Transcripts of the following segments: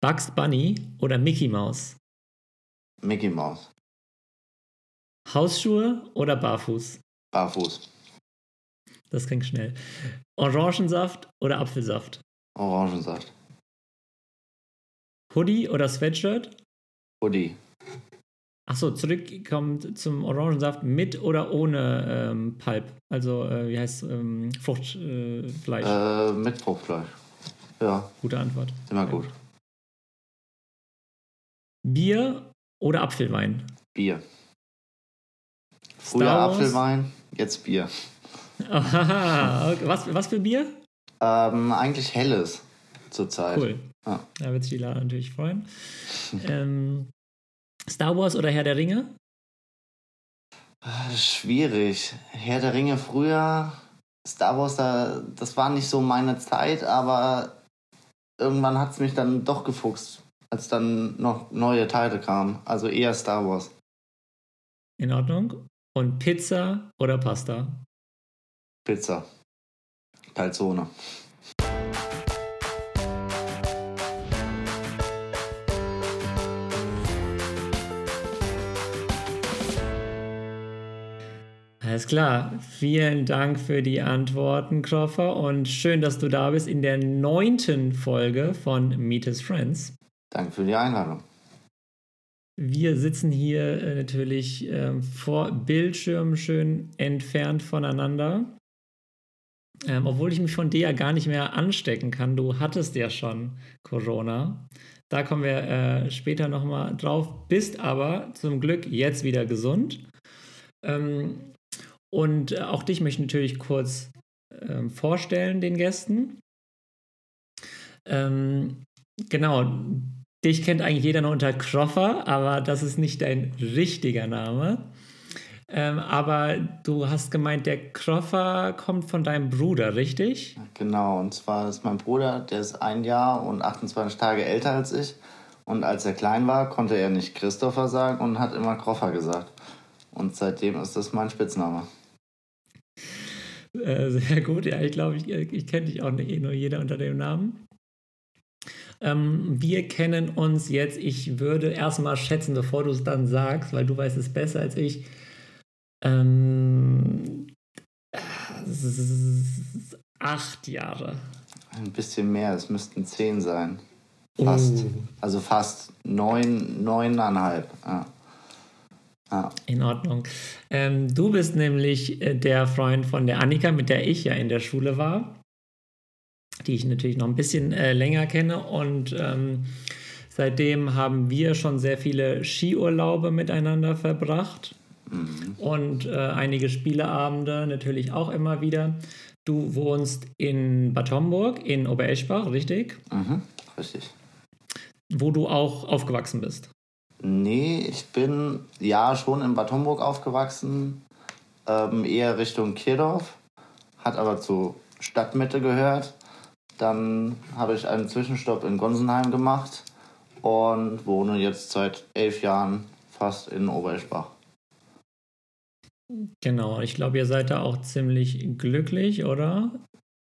Bugs Bunny oder Mickey Mouse? Mickey Mouse. Hausschuhe oder barfuß? Barfuß. Das ging schnell. Orangensaft oder Apfelsaft? Orangensaft. Hoodie oder Sweatshirt? Hoodie. Achso, zurückkommt zum Orangensaft mit oder ohne ähm, Pulp? Also, äh, wie heißt ähm, Fruchtfleisch? Äh, mit Fruchtfleisch. Ja. Gute Antwort. Immer gut. Bier oder Apfelwein? Bier. Früher Apfelwein, jetzt Bier. Aha, okay. was, was für Bier? Ähm, eigentlich helles zurzeit. Cool. Ja. Da wird sich die Lara natürlich freuen. ähm, Star Wars oder Herr der Ringe? Ah, schwierig. Herr der Ringe früher, Star Wars, da, das war nicht so meine Zeit, aber irgendwann hat es mich dann doch gefuchst, als dann noch neue Teile kamen. Also eher Star Wars. In Ordnung. Und Pizza oder Pasta? Pizza. Calzone. Alles klar. Vielen Dank für die Antworten, Kroffer. Und schön, dass du da bist in der neunten Folge von Meet His Friends. Danke für die Einladung. Wir sitzen hier äh, natürlich äh, vor Bildschirmen schön entfernt voneinander. Ähm, obwohl ich mich von dir ja gar nicht mehr anstecken kann. Du hattest ja schon Corona. Da kommen wir äh, später nochmal drauf. Bist aber zum Glück jetzt wieder gesund. Ähm, und äh, auch dich möchte ich natürlich kurz ähm, vorstellen, den Gästen. Ähm, genau, dich kennt eigentlich jeder noch unter Kroffer, aber das ist nicht dein richtiger Name. Ähm, aber du hast gemeint, der Kroffer kommt von deinem Bruder, richtig? Genau, und zwar ist mein Bruder, der ist ein Jahr und 28 Tage älter als ich. Und als er klein war, konnte er nicht Christopher sagen und hat immer Kroffer gesagt. Und seitdem ist das mein Spitzname. Äh, sehr gut, ja, ich glaube, ich, ich kenne dich auch nicht, nur jeder unter dem Namen. Ähm, wir kennen uns jetzt, ich würde erstmal schätzen, bevor du es dann sagst, weil du weißt es besser als ich. Ähm, acht Jahre. Ein bisschen mehr, es müssten zehn sein. Fast. Uh. Also fast neun, neuneinhalb. Ja. Ah. In Ordnung. Ähm, du bist nämlich äh, der Freund von der Annika, mit der ich ja in der Schule war, die ich natürlich noch ein bisschen äh, länger kenne. Und ähm, seitdem haben wir schon sehr viele Skiurlaube miteinander verbracht mhm. und äh, einige Spieleabende natürlich auch immer wieder. Du wohnst in Bad Homburg, in Obereschbach, richtig? Mhm, richtig. Wo du auch aufgewachsen bist. Nee, ich bin ja schon in Bad Homburg aufgewachsen, ähm, eher Richtung Kirdorf, hat aber zur Stadtmitte gehört. Dann habe ich einen Zwischenstopp in Gonsenheim gemacht und wohne jetzt seit elf Jahren fast in Obereschbach. Genau, ich glaube, ihr seid da auch ziemlich glücklich, oder?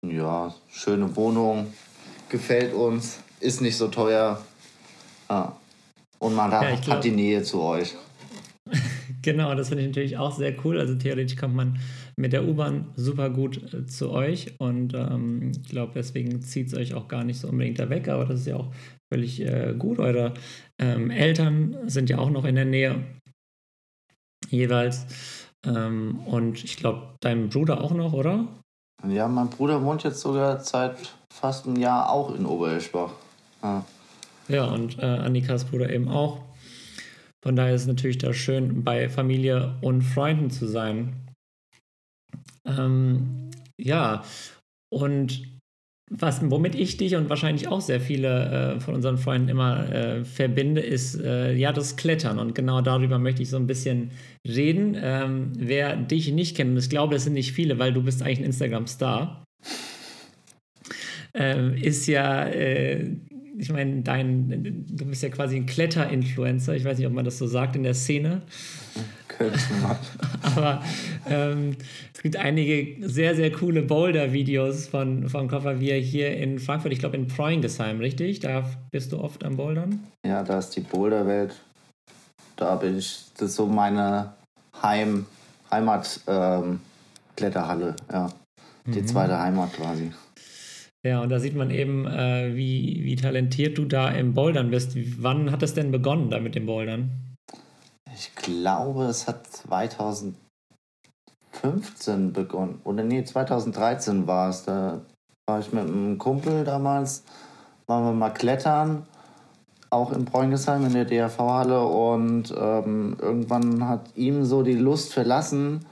Ja, schöne Wohnung, gefällt uns, ist nicht so teuer. Ah. Und man ja, hat, glaub, die Nähe zu euch. genau, das finde ich natürlich auch sehr cool. Also theoretisch kommt man mit der U-Bahn super gut äh, zu euch und ähm, ich glaube, deswegen zieht es euch auch gar nicht so unbedingt da weg, aber das ist ja auch völlig äh, gut. Eure ähm, Eltern sind ja auch noch in der Nähe jeweils. Ähm, und ich glaube, dein Bruder auch noch, oder? Ja, mein Bruder wohnt jetzt sogar seit fast einem Jahr auch in Obereschbach. Ja. Ja, und äh, Annikas Bruder eben auch. Von daher ist es natürlich da schön, bei Familie und Freunden zu sein. Ähm, ja, und was, womit ich dich und wahrscheinlich auch sehr viele äh, von unseren Freunden immer äh, verbinde, ist äh, ja das Klettern. Und genau darüber möchte ich so ein bisschen reden. Ähm, wer dich nicht kennt, und ich glaube, das sind nicht viele, weil du bist eigentlich ein Instagram-Star, ähm, ist ja äh, ich meine, dein, du bist ja quasi ein Kletter-Influencer. Ich weiß nicht, ob man das so sagt in der Szene. Aber ähm, es gibt einige sehr, sehr coole Boulder-Videos von, von Koffervier hier in Frankfurt. Ich glaube in Preungesheim, richtig? Da bist du oft am Bouldern? Ja, da ist die Boulderwelt. Da bin ich, das ist so meine Heim, Heimat ähm, Kletterhalle, ja. Die mhm. zweite Heimat quasi. Ja, und da sieht man eben, äh, wie, wie talentiert du da im Bouldern bist. Wann hat es denn begonnen da mit dem Bouldern? Ich glaube, es hat 2015 begonnen. Oder nee, 2013 war es. Da war ich mit einem Kumpel damals, waren wir mal klettern, auch in Bräungesheim in der DRV-Halle. Und ähm, irgendwann hat ihm so die Lust verlassen.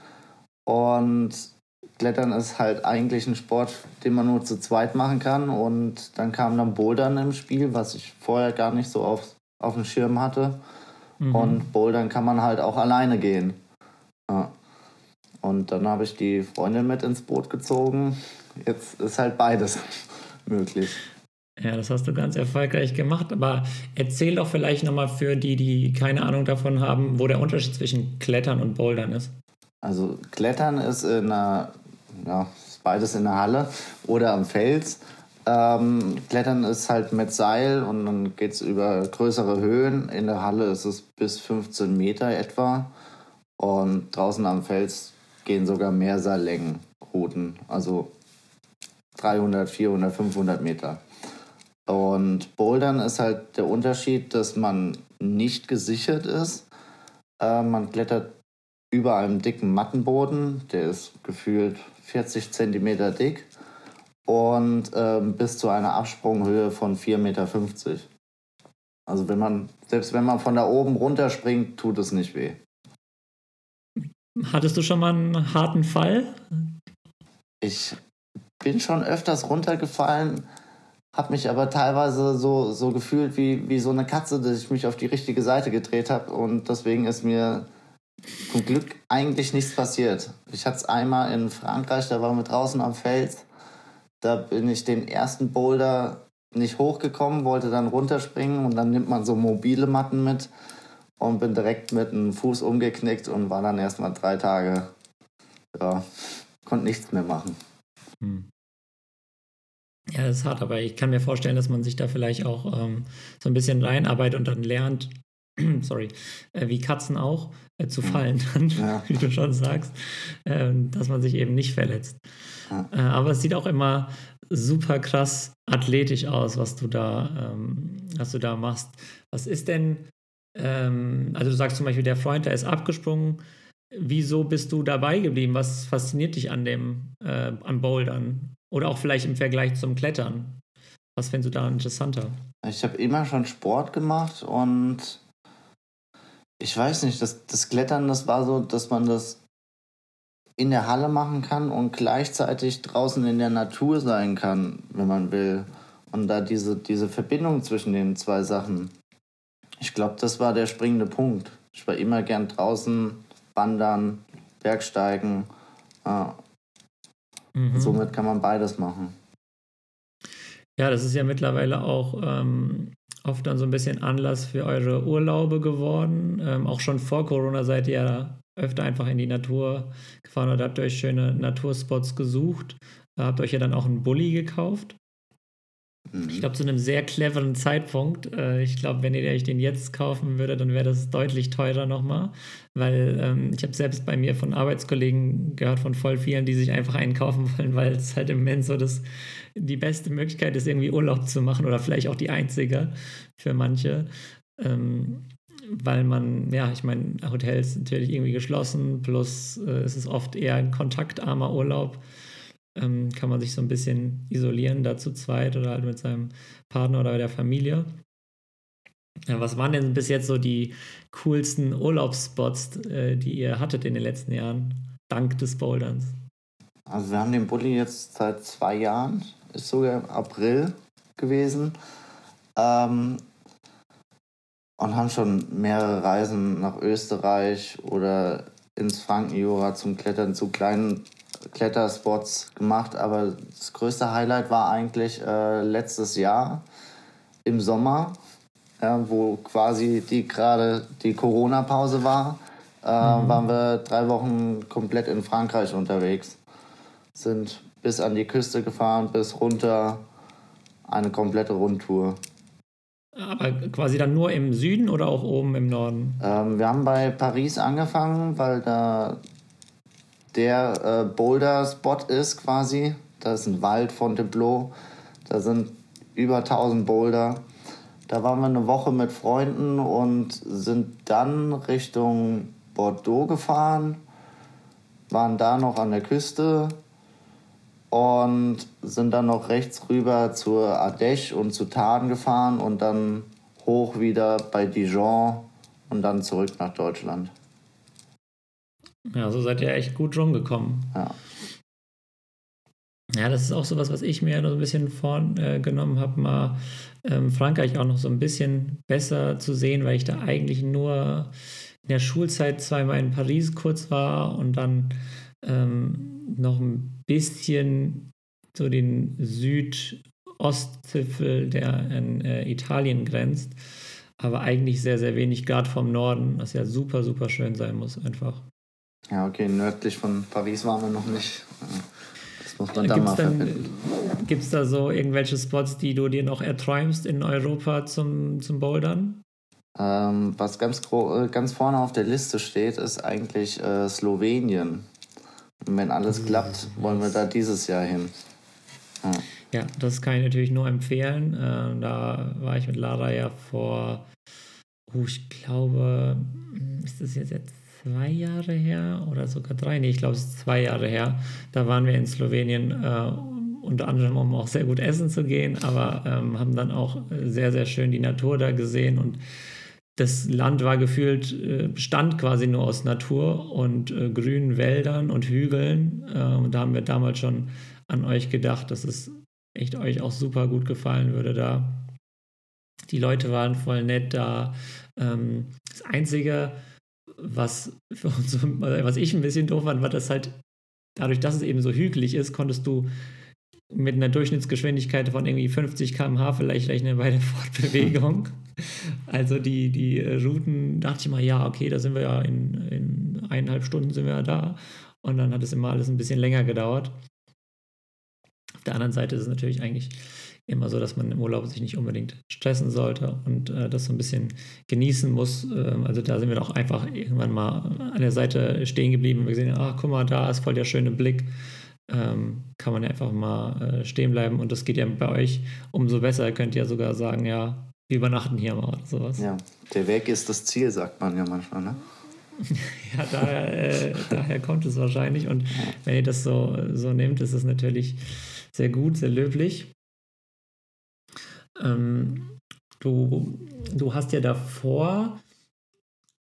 Und Klettern ist halt eigentlich ein Sport, den man nur zu zweit machen kann. Und dann kam dann Bouldern im Spiel, was ich vorher gar nicht so auf, auf dem Schirm hatte. Mhm. Und Bouldern kann man halt auch alleine gehen. Ja. Und dann habe ich die Freundin mit ins Boot gezogen. Jetzt ist halt beides möglich. Ja, das hast du ganz erfolgreich gemacht. Aber erzähl doch vielleicht nochmal für die, die keine Ahnung davon haben, wo der Unterschied zwischen Klettern und Bouldern ist. Also Klettern ist in einer ja, ist beides in der Halle oder am Fels. Ähm, Klettern ist halt mit Seil und dann geht es über größere Höhen. In der Halle ist es bis 15 Meter etwa. Und draußen am Fels gehen sogar mehr Seillängenrouten, also 300, 400, 500 Meter. Und Bouldern ist halt der Unterschied, dass man nicht gesichert ist. Äh, man klettert über einem dicken Mattenboden, der ist gefühlt 40 cm dick und ähm, bis zu einer Absprunghöhe von 4,50 Meter. Also wenn man, selbst wenn man von da oben runterspringt, tut es nicht weh. Hattest du schon mal einen harten Fall? Ich bin schon öfters runtergefallen, habe mich aber teilweise so, so gefühlt wie, wie so eine Katze, dass ich mich auf die richtige Seite gedreht habe und deswegen ist mir zum Glück eigentlich nichts passiert. Ich hatte es einmal in Frankreich, da waren wir draußen am Fels. Da bin ich den ersten Boulder nicht hochgekommen, wollte dann runterspringen und dann nimmt man so mobile Matten mit und bin direkt mit dem Fuß umgeknickt und war dann erstmal drei Tage, ja, konnte nichts mehr machen. Hm. Ja, das ist hart, aber ich kann mir vorstellen, dass man sich da vielleicht auch ähm, so ein bisschen reinarbeitet und dann lernt, sorry, äh, wie Katzen auch, äh, zu fallen, ja. wie du schon sagst, äh, dass man sich eben nicht verletzt. Ja. Äh, aber es sieht auch immer super krass athletisch aus, was du da, ähm, was du da machst. Was ist denn, ähm, also du sagst zum Beispiel, der Freund, der ist abgesprungen. Wieso bist du dabei geblieben? Was fasziniert dich an dem, äh, an Bouldern? Oder auch vielleicht im Vergleich zum Klettern? Was findest du da interessanter? Ich habe immer schon Sport gemacht und ich weiß nicht, das, das Klettern, das war so, dass man das in der Halle machen kann und gleichzeitig draußen in der Natur sein kann, wenn man will. Und da diese, diese Verbindung zwischen den zwei Sachen, ich glaube, das war der springende Punkt. Ich war immer gern draußen, wandern, Bergsteigen. Ja. Mhm. Somit kann man beides machen. Ja, das ist ja mittlerweile auch ähm, oft dann so ein bisschen Anlass für eure Urlaube geworden. Ähm, auch schon vor Corona seid ihr ja öfter einfach in die Natur gefahren oder habt euch schöne Naturspots gesucht. Habt euch ja dann auch einen Bulli gekauft. Mhm. Ich glaube, zu einem sehr cleveren Zeitpunkt. Äh, ich glaube, wenn ihr euch den jetzt kaufen würdet, dann wäre das deutlich teurer nochmal. Weil ähm, ich habe selbst bei mir von Arbeitskollegen gehört, von voll vielen, die sich einfach einen kaufen wollen, weil es halt im Moment so das, die beste Möglichkeit ist, irgendwie Urlaub zu machen oder vielleicht auch die einzige für manche. Ähm, weil man, ja, ich meine, Hotels natürlich irgendwie geschlossen, plus äh, es ist oft eher ein kontaktarmer Urlaub ähm, kann man sich so ein bisschen isolieren, da zu zweit oder halt mit seinem Partner oder der Familie. Ja, was waren denn bis jetzt so die coolsten Urlaubsspots, äh, die ihr hattet in den letzten Jahren, dank des Boulderns? Also wir haben den Bulli jetzt seit zwei Jahren, ist sogar im April gewesen. Ähm, und haben schon mehrere Reisen nach Österreich oder ins Frankenjura zum Klettern zu kleinen Kletterspots gemacht, aber das größte Highlight war eigentlich äh, letztes Jahr im Sommer, ja, wo quasi die gerade die Corona-Pause war. Äh, äh, mhm. waren wir drei Wochen komplett in Frankreich unterwegs. Sind bis an die Küste gefahren, bis runter eine komplette Rundtour. Aber quasi dann nur im Süden oder auch oben im Norden? Ähm, wir haben bei Paris angefangen, weil da der äh, Boulder-Spot ist quasi. Da ist ein Wald von Fontainebleau. Da sind über 1000 Boulder. Da waren wir eine Woche mit Freunden und sind dann Richtung Bordeaux gefahren, waren da noch an der Küste und sind dann noch rechts rüber zur Ardèche und zu Tarn gefahren und dann hoch wieder bei Dijon und dann zurück nach Deutschland. Ja, so seid ihr echt gut rumgekommen. Ja. Ja, das ist auch sowas, was ich mir so ein bisschen vorgenommen äh, habe, mal ähm, Frankreich auch noch so ein bisschen besser zu sehen, weil ich da eigentlich nur in der Schulzeit zweimal in Paris kurz war und dann ähm, noch ein bisschen so den Südostzipfel, der an äh, Italien grenzt, aber eigentlich sehr, sehr wenig Grad vom Norden, was ja super, super schön sein muss einfach. Ja, okay, nördlich von Paris waren wir noch nicht. Das muss man da mal verbinden. Gibt es da so irgendwelche Spots, die du dir noch erträumst in Europa zum, zum Bouldern? Ähm, was ganz, äh, ganz vorne auf der Liste steht, ist eigentlich äh, Slowenien. Und wenn alles klappt, wollen wir da dieses Jahr hin. Ja, ja das kann ich natürlich nur empfehlen. Äh, da war ich mit Lara ja vor, oh, ich glaube, ist das jetzt zwei Jahre her oder sogar drei? Nee, ich glaube, es ist zwei Jahre her. Da waren wir in Slowenien, äh, unter anderem, um auch sehr gut essen zu gehen, aber ähm, haben dann auch sehr, sehr schön die Natur da gesehen und das Land war gefühlt, äh, bestand quasi nur aus Natur und äh, grünen Wäldern und Hügeln. Äh, und da haben wir damals schon an euch gedacht, dass es echt euch auch super gut gefallen würde da. Die Leute waren voll nett da. Ähm, das Einzige, was, für uns, was ich ein bisschen doof fand, war, dass halt dadurch, dass es eben so hügelig ist, konntest du mit einer Durchschnittsgeschwindigkeit von irgendwie 50 km/h vielleicht rechnen bei der Fortbewegung. Also die, die Routen, dachte ich mal, ja, okay, da sind wir ja in, in eineinhalb Stunden sind wir ja da. Und dann hat es immer alles ein bisschen länger gedauert. Auf der anderen Seite ist es natürlich eigentlich immer so, dass man im Urlaub sich nicht unbedingt stressen sollte und äh, das so ein bisschen genießen muss. Ähm, also da sind wir doch einfach irgendwann mal an der Seite stehen geblieben und wir gesehen, ach guck mal, da ist voll der schöne Blick. Ähm, kann man ja einfach mal äh, stehen bleiben und das geht ja bei euch umso besser. Ihr könnt ja sogar sagen, ja, wir übernachten hier mal oder sowas. Ja, der Weg ist das Ziel, sagt man ja manchmal, ne? ja, daher, äh, daher kommt es wahrscheinlich. Und wenn ihr das so, so nehmt, ist es natürlich sehr gut, sehr löblich. Ähm, du, du hast ja davor,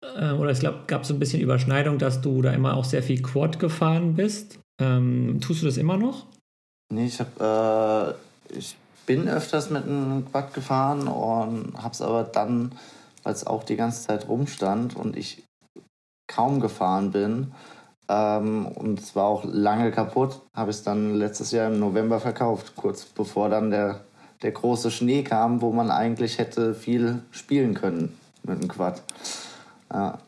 äh, oder ich glaube, gab so ein bisschen Überschneidung, dass du da immer auch sehr viel Quad gefahren bist. Ähm, tust du das immer noch? Nee, ich habe, äh, ich bin öfters mit einem Quad gefahren und habe es aber dann, weil es auch die ganze Zeit rumstand und ich kaum gefahren bin, ähm, und es war auch lange kaputt, habe ich es dann letztes Jahr im November verkauft, kurz bevor dann der der große Schnee kam, wo man eigentlich hätte viel spielen können mit dem Quad. Ja.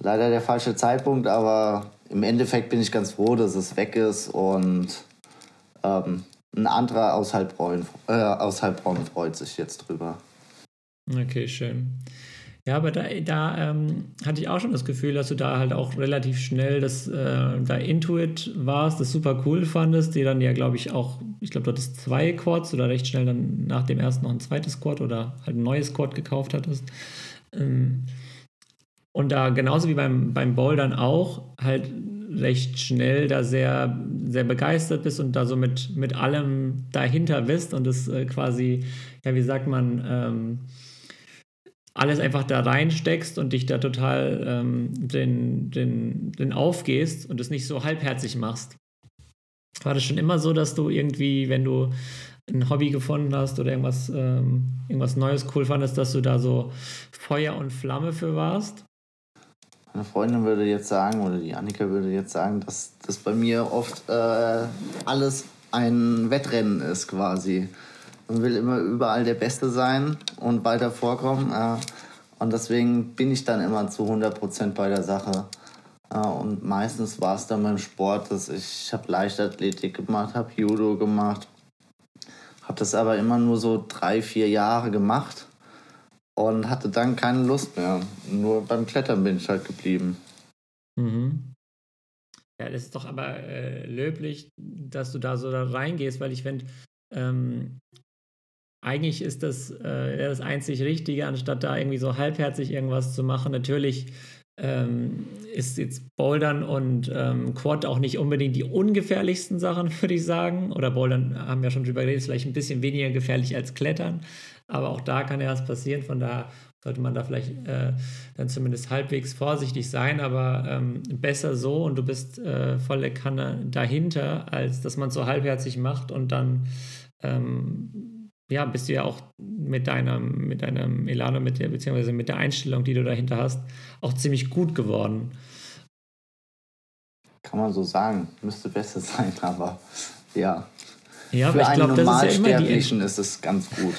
Leider der falsche Zeitpunkt, aber im Endeffekt bin ich ganz froh, dass es weg ist und ähm, ein anderer aus Heilbronn, äh, aus Heilbronn freut sich jetzt drüber. Okay, schön. Ja, aber da, da ähm, hatte ich auch schon das Gefühl, dass du da halt auch relativ schnell das, äh, da Intuit warst, das super cool fandest, die dann ja, glaube ich, auch, ich glaube, dort ist zwei Quads oder recht schnell dann nach dem ersten noch ein zweites Quad oder halt ein neues Quad gekauft hattest. Ähm, und da genauso wie beim, beim Bouldern auch halt recht schnell da sehr, sehr begeistert bist und da so mit, mit allem dahinter bist und das äh, quasi, ja, wie sagt man, ähm, alles einfach da reinsteckst und dich da total ähm, den, den, den aufgehst und es nicht so halbherzig machst. War das schon immer so, dass du irgendwie, wenn du ein Hobby gefunden hast oder irgendwas, ähm, irgendwas Neues cool fandest, dass du da so Feuer und Flamme für warst? Meine Freundin würde jetzt sagen, oder die Annika würde jetzt sagen, dass das bei mir oft äh, alles ein Wettrennen ist quasi. Man will immer überall der Beste sein und weiter vorkommen. Äh, Und deswegen bin ich dann immer zu 100% bei der Sache. Und meistens war es dann beim Sport, dass ich, ich habe Leichtathletik gemacht, habe Judo gemacht, habe das aber immer nur so drei, vier Jahre gemacht und hatte dann keine Lust mehr. Nur beim Klettern bin ich halt geblieben. Mhm. Ja, das ist doch aber äh, löblich, dass du da so da reingehst, weil ich finde, ähm, eigentlich ist das äh, das einzig Richtige, anstatt da irgendwie so halbherzig irgendwas zu machen. Natürlich ähm, ist jetzt Bouldern und ähm, Quad auch nicht unbedingt die ungefährlichsten Sachen, würde ich sagen. Oder Bouldern haben wir schon drüber geredet, ist vielleicht ein bisschen weniger gefährlich als Klettern. Aber auch da kann ja was passieren. Von daher sollte man da vielleicht äh, dann zumindest halbwegs vorsichtig sein, aber ähm, besser so und du bist äh, volle Kanne dahinter, als dass man es so halbherzig macht und dann ähm, ja, bist du ja auch mit deinem, mit deinem Elano, mit der, beziehungsweise mit der Einstellung, die du dahinter hast, auch ziemlich gut geworden. Kann man so sagen. Müsste besser sein, aber ja. Ja, Für aber ich glaube, das ist ja immer die ist es ganz gut.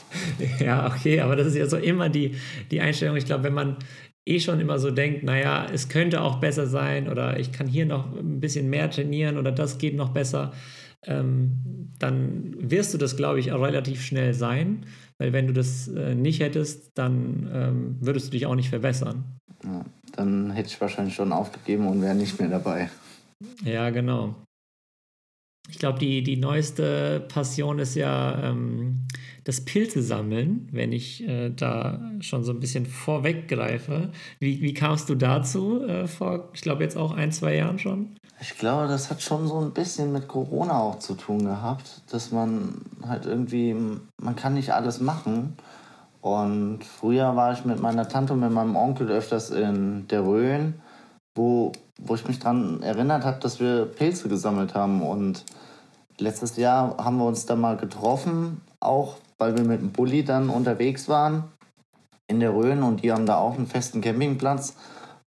ja, okay, aber das ist ja so immer die, die Einstellung. Ich glaube, wenn man eh schon immer so denkt, naja, es könnte auch besser sein oder ich kann hier noch ein bisschen mehr trainieren oder das geht noch besser, ähm, dann wirst du das, glaube ich, auch relativ schnell sein, weil wenn du das äh, nicht hättest, dann ähm, würdest du dich auch nicht verbessern. Ja, dann hätte ich wahrscheinlich schon aufgegeben und wäre nicht mehr dabei. Ja, genau. Ich glaube, die, die neueste Passion ist ja ähm, das Pilze sammeln, wenn ich äh, da schon so ein bisschen vorweggreife. Wie, wie kamst du dazu äh, vor, ich glaube, jetzt auch ein, zwei Jahren schon? Ich glaube, das hat schon so ein bisschen mit Corona auch zu tun gehabt, dass man halt irgendwie, man kann nicht alles machen. Und früher war ich mit meiner Tante und mit meinem Onkel öfters in der Rhön, wo, wo ich mich daran erinnert habe, dass wir Pilze gesammelt haben. Und letztes Jahr haben wir uns da mal getroffen, auch weil wir mit dem Bulli dann unterwegs waren in der Rhön und die haben da auch einen festen Campingplatz.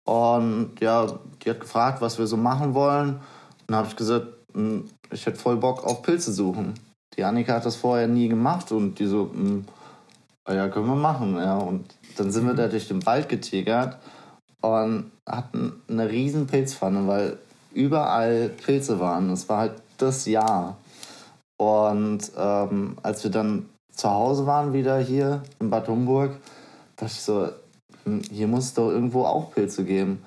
Und ja, die hat gefragt, was wir so machen wollen. Und dann habe ich gesagt, hm, ich hätte voll Bock auf Pilze suchen. Die Annika hat das vorher nie gemacht und die so, hm, ja, können wir machen. Ja. Und dann sind wir da durch den Wald getigert und hatten eine riesen Pilzpfanne, weil überall Pilze waren. Es war halt das Jahr. Und ähm, als wir dann zu Hause waren, wieder hier in Bad Homburg, dachte ich so, hm, hier muss es doch irgendwo auch Pilze geben.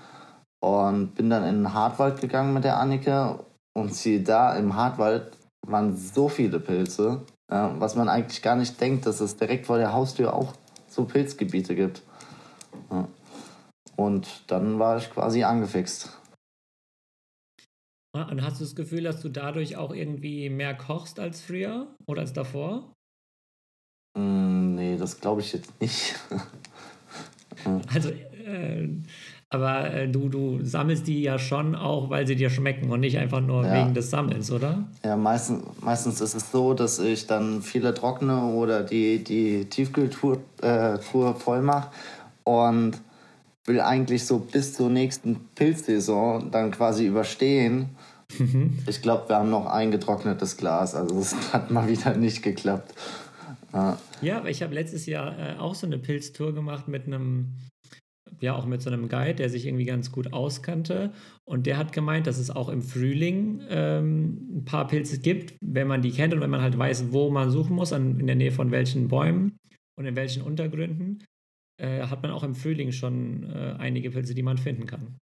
Und bin dann in den Hartwald gegangen mit der Annike und sie da im Hartwald waren so viele Pilze, ja, was man eigentlich gar nicht denkt, dass es direkt vor der Haustür auch so Pilzgebiete gibt. Ja. Und dann war ich quasi angefixt. Ah, und hast du das Gefühl, dass du dadurch auch irgendwie mehr kochst als früher oder als davor? Mm, nee, das glaube ich jetzt nicht. Also, äh, aber äh, du, du sammelst die ja schon auch, weil sie dir schmecken und nicht einfach nur ja. wegen des Sammelns, oder? Ja, meistens, meistens ist es so, dass ich dann viele trockne oder die, die Tiefkühltruhe äh, voll mache und will eigentlich so bis zur nächsten Pilzsaison dann quasi überstehen. Mhm. Ich glaube, wir haben noch ein getrocknetes Glas, also es hat mal wieder nicht geklappt. Ja, ja ich habe letztes Jahr äh, auch so eine Pilztour gemacht mit einem, ja, auch mit so einem Guide, der sich irgendwie ganz gut auskannte. Und der hat gemeint, dass es auch im Frühling ähm, ein paar Pilze gibt, wenn man die kennt und wenn man halt weiß, wo man suchen muss, an, in der Nähe von welchen Bäumen und in welchen Untergründen, äh, hat man auch im Frühling schon äh, einige Pilze, die man finden kann.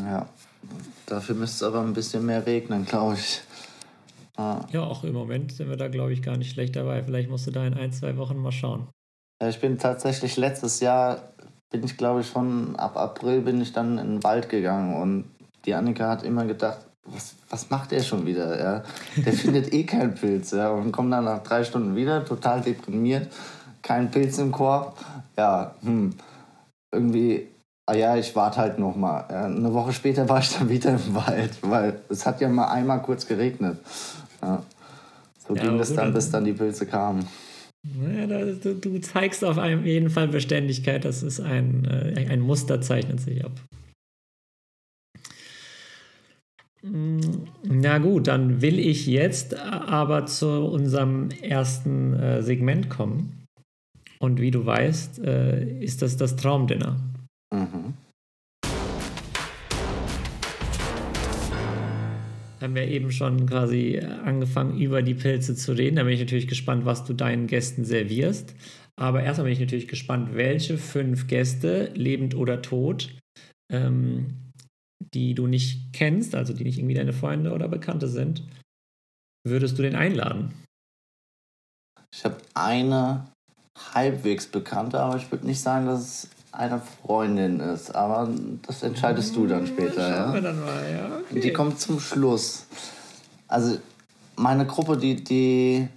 Ja, dafür müsste es aber ein bisschen mehr regnen, glaube ich. Ah. Ja, auch im Moment sind wir da, glaube ich, gar nicht schlecht dabei. Vielleicht musst du da in ein, zwei Wochen mal schauen. Ich bin tatsächlich letztes Jahr, bin ich glaube ich schon ab April bin ich dann in den Wald gegangen und die Annika hat immer gedacht, was, was macht er schon wieder? Ja? Der findet eh keinen Pilz ja? und kommt dann nach drei Stunden wieder, total deprimiert, kein Pilz im Korb. Ja, hm, irgendwie ah ja, ich warte halt noch mal. Eine Woche später war ich dann wieder im Wald, weil es hat ja mal einmal kurz geregnet. Ja. So ja, ging es dann, bis dann die Pilze kamen. Ja, du, du, zeigst auf jeden Fall Beständigkeit. Das ist ein, äh, ein Muster, zeichnet sich ab. Mm, na gut, dann will ich jetzt aber zu unserem ersten äh, Segment kommen. Und wie du weißt, äh, ist das das Traumdinner. Mhm. haben wir eben schon quasi angefangen, über die Pilze zu reden. Da bin ich natürlich gespannt, was du deinen Gästen servierst. Aber erstmal bin ich natürlich gespannt, welche fünf Gäste, lebend oder tot, ähm, die du nicht kennst, also die nicht irgendwie deine Freunde oder Bekannte sind, würdest du den einladen? Ich habe eine halbwegs bekannte, aber ich würde nicht sagen, dass es eine Freundin ist. Aber das entscheidest du dann später. Ja? Wir dann mal, ja. Okay. Die kommt zum Schluss. Also meine Gruppe, die, die,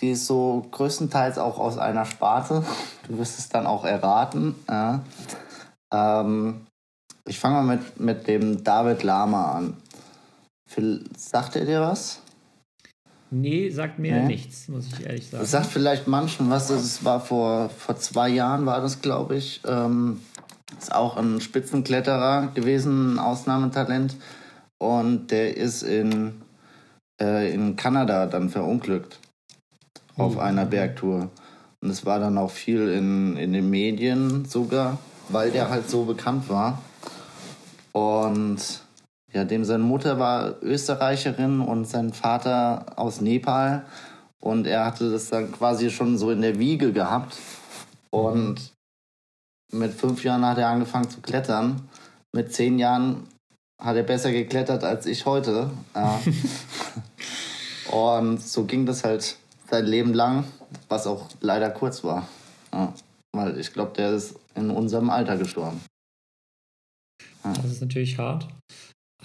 die ist so größtenteils auch aus einer Sparte. Du wirst es dann auch erraten. Ja. Ähm, ich fange mal mit, mit dem David Lama an. Sagt er dir was? Nee, sagt mir nee. nichts, muss ich ehrlich sagen. Das sagt vielleicht manchen was. Es war vor, vor zwei Jahren, war das, glaube ich. Ähm, ist auch ein Spitzenkletterer gewesen, ein Ausnahmetalent. Und der ist in, äh, in Kanada dann verunglückt. Auf mhm. einer Bergtour. Und es war dann auch viel in, in den Medien sogar, weil der halt so bekannt war. Und ja, dem seine Mutter war Österreicherin und sein Vater aus Nepal. Und er hatte das dann quasi schon so in der Wiege gehabt. Und mit fünf Jahren hat er angefangen zu klettern. Mit zehn Jahren hat er besser geklettert als ich heute. Ja. und so ging das halt sein Leben lang, was auch leider kurz war. Ja. Weil ich glaube, der ist in unserem Alter gestorben. Ja. Das ist natürlich hart.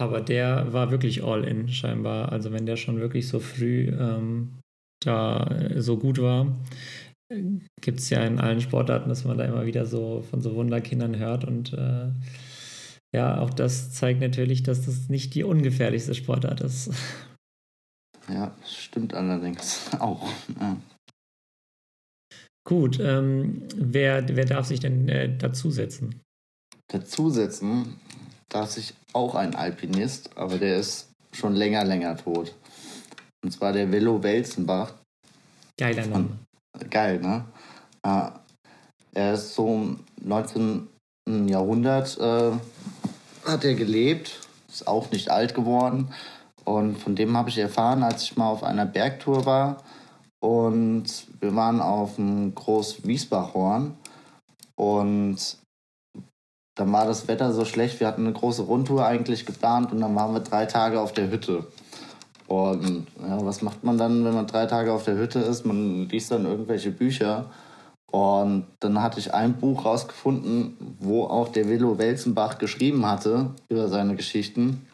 Aber der war wirklich all in, scheinbar. Also wenn der schon wirklich so früh ähm, da äh, so gut war, gibt es ja in allen Sportarten, dass man da immer wieder so von so Wunderkindern hört. Und äh, ja, auch das zeigt natürlich, dass das nicht die ungefährlichste Sportart ist. Ja, stimmt allerdings auch. Ja. Gut, ähm, wer, wer darf sich denn äh, dazusetzen? Dazusetzen? Darf sich auch ein Alpinist, aber der ist schon länger, länger tot. Und zwar der Willow Welzenbach. Geiler Name. Geil, ne? Er ist so im 19. Jahrhundert äh, hat er gelebt, ist auch nicht alt geworden. Und von dem habe ich erfahren, als ich mal auf einer Bergtour war. Und wir waren auf dem Groß Wiesbachhorn. Und dann war das Wetter so schlecht, wir hatten eine große Rundtour eigentlich geplant und dann waren wir drei Tage auf der Hütte. Und ja, was macht man dann, wenn man drei Tage auf der Hütte ist? Man liest dann irgendwelche Bücher. Und dann hatte ich ein Buch rausgefunden, wo auch der Willow Welzenbach geschrieben hatte über seine Geschichten.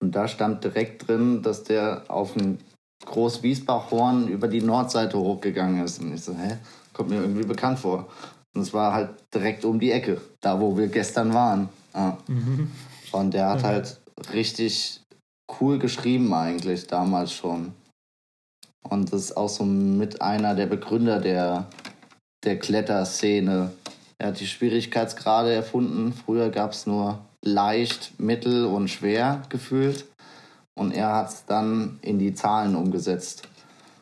Und da stand direkt drin, dass der auf dem Groß-Wiesbach-Horn über die Nordseite hochgegangen ist. Und ich so, hä? Kommt mir irgendwie bekannt vor. Und es war halt direkt um die Ecke, da wo wir gestern waren. Ja. Mhm. Und der hat halt richtig cool geschrieben eigentlich damals schon. Und das ist auch so mit einer der Begründer der, der Kletterszene. Er hat die Schwierigkeitsgrade erfunden. Früher gab es nur leicht, mittel und schwer gefühlt. Und er hat es dann in die Zahlen umgesetzt.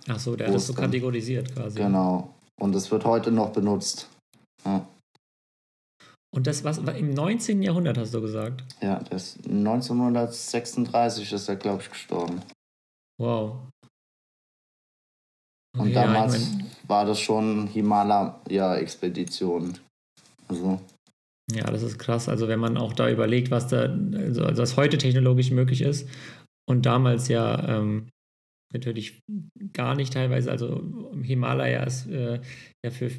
Ach so, der hat das so kategorisiert quasi. Genau. Und es wird heute noch benutzt. Und das was im 19. Jahrhundert, hast du gesagt? Ja, das 1936 ist er, glaube ich, gestorben. Wow. Und damals ja, ich mein, war das schon Himalaya-Expedition. Also. Ja, das ist krass. Also wenn man auch da überlegt, was da, also, also was heute technologisch möglich ist und damals ja ähm, natürlich gar nicht teilweise. Also Himalaya ist äh, ja für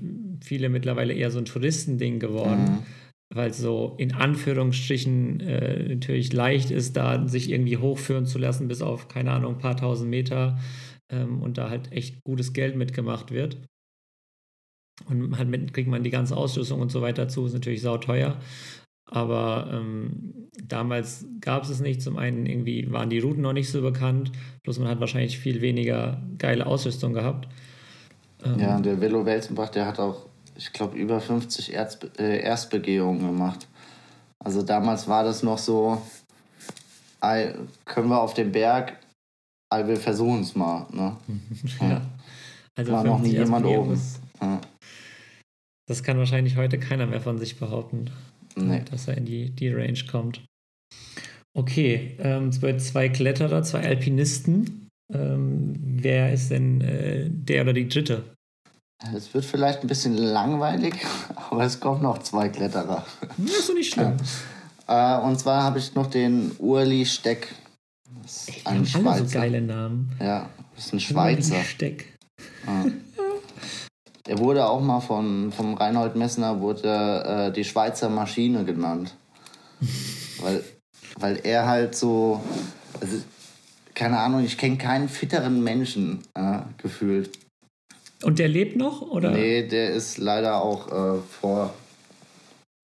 viele mittlerweile eher so ein Touristending geworden, mhm. weil es so in Anführungsstrichen äh, natürlich leicht ist, da sich irgendwie hochführen zu lassen bis auf, keine Ahnung, ein paar tausend Meter ähm, und da halt echt gutes Geld mitgemacht wird. Und halt mit, kriegt man die ganze Ausrüstung und so weiter zu, ist natürlich sauteuer. Aber ähm, damals gab es es nicht. Zum einen irgendwie waren die Routen noch nicht so bekannt, plus man hat wahrscheinlich viel weniger geile Ausrüstung gehabt. Ähm, ja, der Velo Welzenbach, der hat auch, ich glaube, über 50 Erz, äh, Erstbegehungen gemacht. Also damals war das noch so, können wir auf dem Berg, wir versuchen es mal. Ne? ja. Also war noch nie jemand oben. Ja. Das kann wahrscheinlich heute keiner mehr von sich behaupten, nee. dass er in die, die Range kommt. Okay, ähm, zwei Kletterer, zwei Alpinisten. Ähm, wer ist denn äh, der oder die dritte? Es wird vielleicht ein bisschen langweilig, aber es kommen noch zwei Kletterer. Das ist doch nicht schlimm. Äh, und zwar habe ich noch den Urli Steck. Das ist Ey, ein Schweizer. Alle so geile Namen. Ja, das ist ein Schweizer. Urli Steck. Ja. Er wurde auch mal von, vom Reinhold Messner wurde, äh, die Schweizer Maschine genannt. weil, weil er halt so, also, keine Ahnung, ich kenne keinen fitteren Menschen äh, gefühlt. Und der lebt noch? Oder? Nee, der ist leider auch äh, vor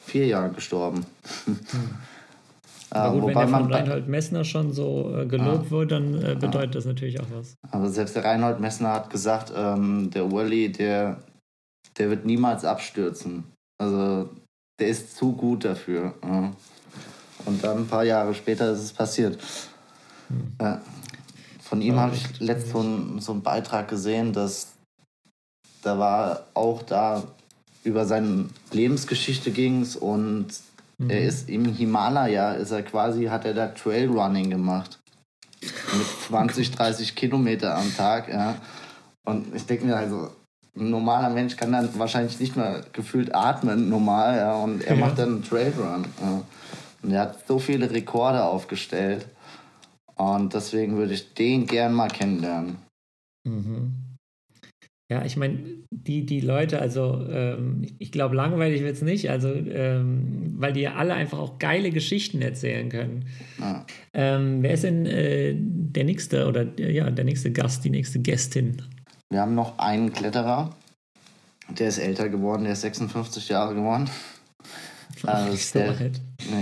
vier Jahren gestorben. Hm. Aber gut, Wobei wenn der von Reinhold Messner schon so äh, gelobt ah, wird, dann äh, bedeutet ah, das natürlich auch was. Aber selbst der Reinhold Messner hat gesagt, ähm, der Uli, der, der wird niemals abstürzen. Also der ist zu gut dafür. Ja. Und dann ein paar Jahre später ist es passiert. Hm. Ja. Von ihm habe ich letztens so, ein, so einen Beitrag gesehen, dass da war auch da über seine Lebensgeschichte ging es und mhm. er ist im Himalaya, ist er quasi, hat er da Trailrunning gemacht. Mit 20, 30 Kilometer am Tag, ja. Und ich denke mir also, ein normaler Mensch kann dann wahrscheinlich nicht mehr gefühlt atmen, normal, ja. Und er ja. macht dann einen Trailrun. Ja. Und er hat so viele Rekorde aufgestellt. Und deswegen würde ich den gern mal kennenlernen. Mhm. Ja, ich meine, die, die Leute, also ähm, ich glaube, langweilig wird es nicht, also ähm, weil die ja alle einfach auch geile Geschichten erzählen können. Ja. Ähm, wer ist denn äh, der nächste oder ja, der nächste Gast, die nächste Gästin? Wir haben noch einen Kletterer, der ist älter geworden, der ist 56 Jahre geworden. Also ist der,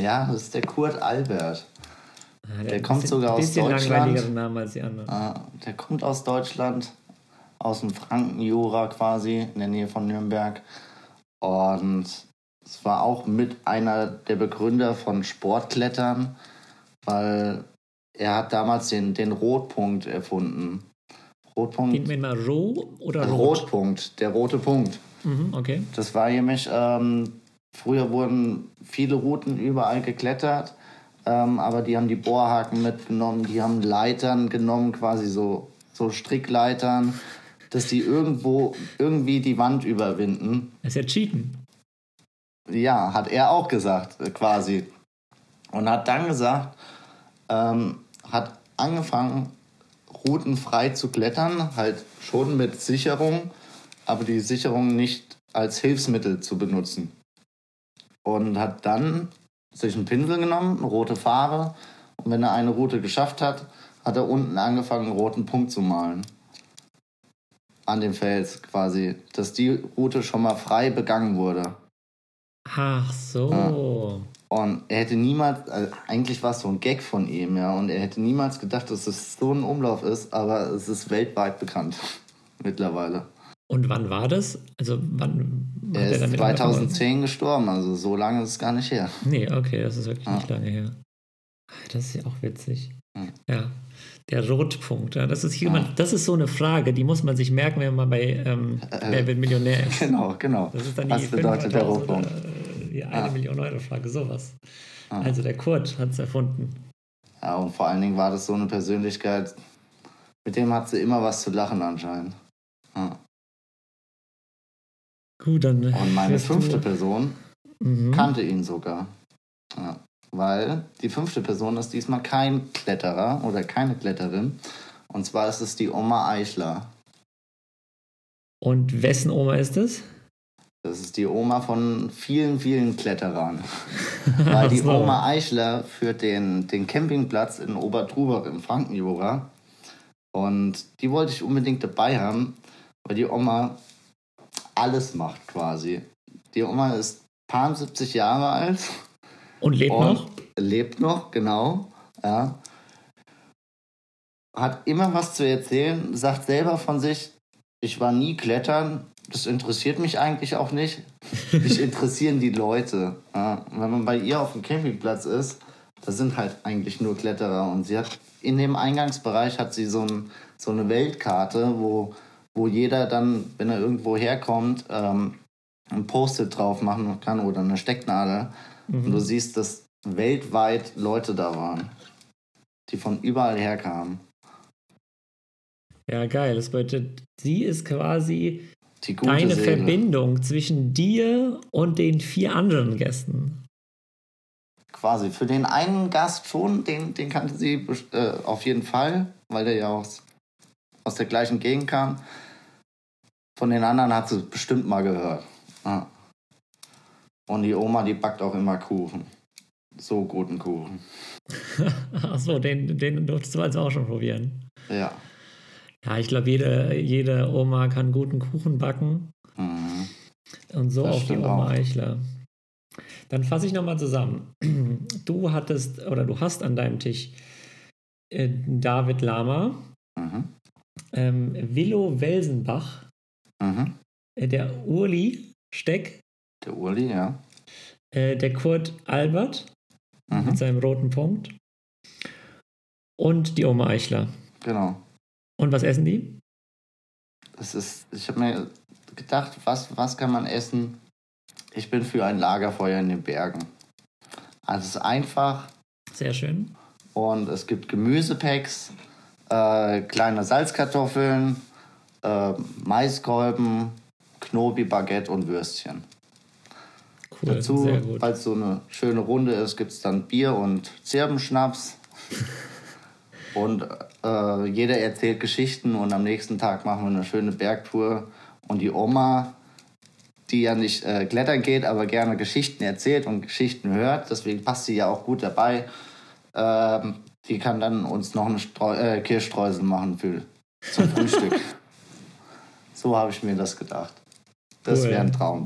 ja, das ist der Kurt Albert. Ah, der, der kommt bisschen, sogar aus Deutschland. Name als die anderen. Ah, der kommt aus Deutschland aus dem Frankenjura quasi, in der Nähe von Nürnberg. Und es war auch mit einer der Begründer von Sportklettern, weil er hat damals den, den Rotpunkt erfunden. Rotpunkt. Geht mir mal roh oder rot? Rotpunkt, der rote Punkt. Mhm, okay. Das war nämlich, ähm, früher wurden viele Routen überall geklettert, ähm, aber die haben die Bohrhaken mitgenommen, die haben Leitern genommen, quasi so, so Strickleitern dass die irgendwo irgendwie die Wand überwinden. Das ist ja Cheaten. Ja, hat er auch gesagt, äh, quasi. Und hat dann gesagt, ähm, hat angefangen, Routen frei zu klettern, halt schon mit Sicherung, aber die Sicherung nicht als Hilfsmittel zu benutzen. Und hat dann sich einen Pinsel genommen, eine rote Farbe, und wenn er eine Route geschafft hat, hat er unten angefangen, einen roten Punkt zu malen an dem Fels quasi, dass die Route schon mal frei begangen wurde. Ach so. Ja. Und er hätte niemals, also eigentlich war es so ein Gag von ihm, ja, und er hätte niemals gedacht, dass es so ein Umlauf ist, aber es ist weltweit bekannt mittlerweile. Und wann war das? Also wann? Er ist 2010 gestorben, also so lange ist es gar nicht her. Nee, okay, das ist wirklich ja. nicht lange her. Das ist ja auch witzig. Hm. Ja. Der Rotpunkt. Ja, das ist jemand, ah. das ist so eine Frage, die muss man sich merken, wenn man bei ähm, äh, Wer wird Millionär ist. Genau, genau. Das ist dann Was bedeutet der Rotpunkt? Oder, äh, die eine ah. Million Euro Frage, sowas. Ah. Also der Kurt hat es erfunden. Ja, und vor allen Dingen war das so eine Persönlichkeit, mit dem hat sie immer was zu lachen anscheinend. Ja. Gut, dann. Und meine fünfte du... Person mhm. kannte ihn sogar. Ja weil die fünfte Person ist diesmal kein Kletterer oder keine Kletterin. Und zwar ist es die Oma Eichler. Und wessen Oma ist es? Das ist die Oma von vielen, vielen Kletterern. weil die Oma Eichler führt den, den Campingplatz in Obertrubach im Frankenjura. Und die wollte ich unbedingt dabei haben, weil die Oma alles macht quasi. Die Oma ist paar 70 Jahre alt und lebt und noch? Lebt noch, genau. Ja. Hat immer was zu erzählen, sagt selber von sich, ich war nie klettern, das interessiert mich eigentlich auch nicht. Mich interessieren die Leute. Ja. Wenn man bei ihr auf dem Campingplatz ist, da sind halt eigentlich nur Kletterer. Und sie hat in dem Eingangsbereich hat sie so, ein, so eine Weltkarte, wo, wo jeder dann, wenn er irgendwo herkommt, ähm, ein Post-it drauf machen kann oder eine Stecknadel. Mhm. Und du siehst, dass weltweit Leute da waren, die von überall herkamen. Ja, geil. Das bedeutet, sie ist quasi deine Seele. Verbindung zwischen dir und den vier anderen Gästen. Quasi. Für den einen Gast schon, den, den kannte sie äh, auf jeden Fall, weil der ja aus, aus der gleichen Gegend kam. Von den anderen hat sie bestimmt mal gehört. Ja. Und die Oma, die backt auch immer Kuchen. So guten Kuchen. Achso, den, den durftest du also auch schon probieren. Ja. Ja, ich glaube, jede, jede Oma kann guten Kuchen backen. Mhm. Und so das auch die Oma auch. Eichler. Dann fasse ich nochmal zusammen. Du hattest oder du hast an deinem Tisch äh, David Lama, mhm. ähm, Willow Welsenbach, mhm. äh, der Urli Steck. Der Urli, ja. Äh, der Kurt Albert mhm. mit seinem roten Punkt. Und die Oma Eichler. Genau. Und was essen die? Das ist, ich habe mir gedacht, was, was kann man essen? Ich bin für ein Lagerfeuer in den Bergen. Also es ist einfach. Sehr schön. Und es gibt Gemüsepacks, äh, kleine Salzkartoffeln, äh, Maiskolben, Knobi, Baguette und Würstchen. Cool, Dazu, es so eine schöne Runde ist, gibt es dann Bier und Zirbenschnaps. und äh, jeder erzählt Geschichten und am nächsten Tag machen wir eine schöne Bergtour. Und die Oma, die ja nicht äh, klettern geht, aber gerne Geschichten erzählt und Geschichten hört, deswegen passt sie ja auch gut dabei, ähm, die kann dann uns noch eine Streu äh, Kirschstreusel machen für, zum Frühstück. so habe ich mir das gedacht. Das cool. wäre ein Traum.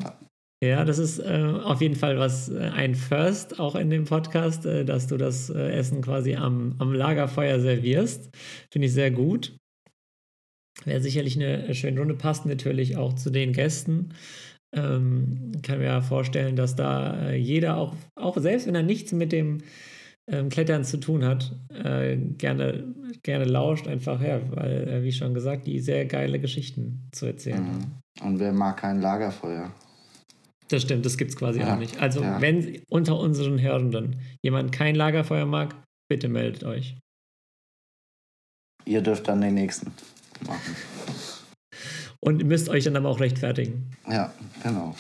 Ja, das ist äh, auf jeden Fall was äh, ein First auch in dem Podcast, äh, dass du das äh, Essen quasi am, am Lagerfeuer servierst. Finde ich sehr gut. Wäre sicherlich eine schöne Runde, passt natürlich auch zu den Gästen. Ähm, kann mir ja vorstellen, dass da äh, jeder auch, auch selbst wenn er nichts mit dem ähm, Klettern zu tun hat, äh, gerne, gerne lauscht, einfach her, weil, wie schon gesagt, die sehr geile Geschichten zu erzählen mhm. Und wer mag kein Lagerfeuer? Das stimmt, das gibt es quasi ja, auch nicht. Also, ja. wenn unter unseren Hörenden jemand kein Lagerfeuer mag, bitte meldet euch. Ihr dürft dann den nächsten machen. Und müsst euch dann aber auch rechtfertigen. Ja, genau.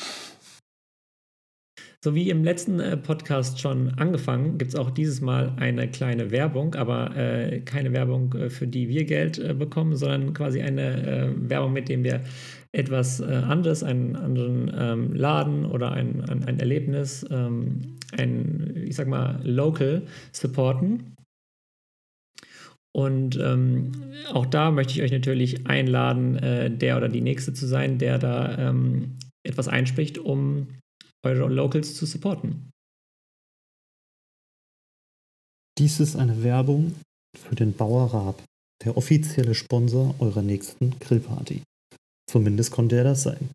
So wie im letzten äh, Podcast schon angefangen, gibt es auch dieses Mal eine kleine Werbung, aber äh, keine Werbung, äh, für die wir Geld äh, bekommen, sondern quasi eine Werbung, mit dem wir etwas äh, anderes, einen anderen ähm, Laden oder ein, ein, ein Erlebnis, ähm, ein, ich sag mal, local supporten. Und ähm, auch da möchte ich euch natürlich einladen, der oder die Nächste zu sein, der da ähm, etwas einspricht, um eure Locals zu supporten. Dies ist eine Werbung für den Bauer Raab, der offizielle Sponsor eurer nächsten Grillparty. Zumindest konnte er das sein.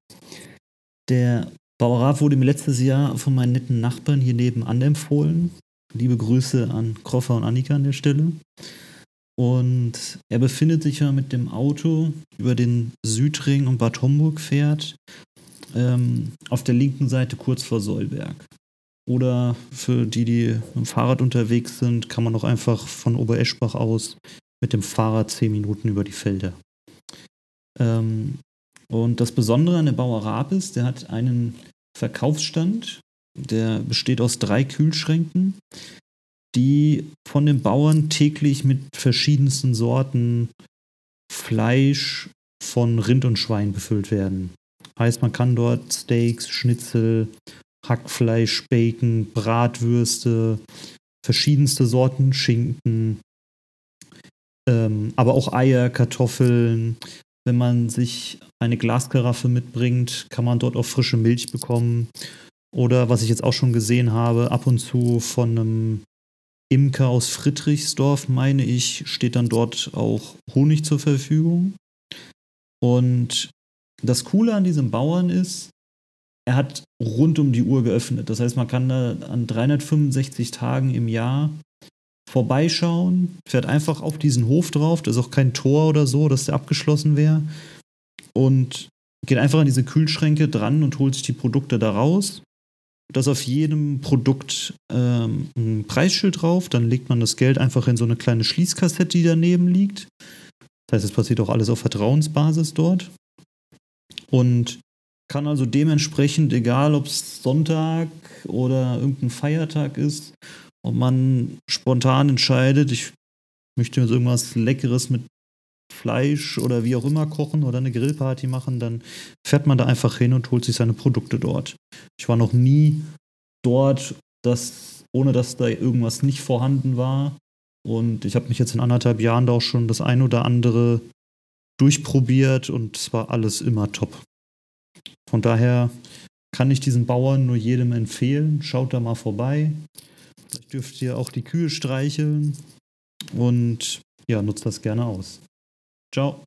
Der Bauer Raab wurde mir letztes Jahr von meinen netten Nachbarn hier nebenan empfohlen. Liebe Grüße an Kroffer und Annika an der Stelle. Und er befindet sich ja mit dem Auto über den Südring und Bad Homburg fährt ähm, auf der linken Seite kurz vor Sollberg. Oder für die, die mit dem Fahrrad unterwegs sind, kann man auch einfach von Obereschbach aus mit dem Fahrrad zehn Minuten über die Felder. Ähm, und das Besondere an der Bauer Raab ist, der hat einen Verkaufsstand, der besteht aus drei Kühlschränken, die von den Bauern täglich mit verschiedensten Sorten Fleisch von Rind und Schwein befüllt werden. Heißt, man kann dort Steaks, Schnitzel, Hackfleisch, Bacon, Bratwürste, verschiedenste Sorten Schinken, ähm, aber auch Eier, Kartoffeln. Wenn man sich eine Glaskaraffe mitbringt, kann man dort auch frische Milch bekommen. Oder was ich jetzt auch schon gesehen habe, ab und zu von einem Imker aus Friedrichsdorf, meine ich, steht dann dort auch Honig zur Verfügung. Und das Coole an diesem Bauern ist, er hat rund um die Uhr geöffnet. Das heißt, man kann da an 365 Tagen im Jahr vorbeischauen, fährt einfach auf diesen Hof drauf. Da ist auch kein Tor oder so, dass der abgeschlossen wäre. Und geht einfach an diese Kühlschränke dran und holt sich die Produkte da raus. Da ist auf jedem Produkt ähm, ein Preisschild drauf. Dann legt man das Geld einfach in so eine kleine Schließkassette, die daneben liegt. Das heißt, es passiert auch alles auf Vertrauensbasis dort. Und kann also dementsprechend, egal ob es Sonntag oder irgendein Feiertag ist, ob man spontan entscheidet, ich möchte so irgendwas Leckeres mit Fleisch oder wie auch immer kochen oder eine Grillparty machen, dann fährt man da einfach hin und holt sich seine Produkte dort. Ich war noch nie dort, dass, ohne dass da irgendwas nicht vorhanden war. Und ich habe mich jetzt in anderthalb Jahren da auch schon das ein oder andere durchprobiert und es war alles immer top. Von daher kann ich diesen Bauern nur jedem empfehlen. Schaut da mal vorbei. Vielleicht dürft ihr auch die Kühe streicheln und ja, nutzt das gerne aus. Ciao.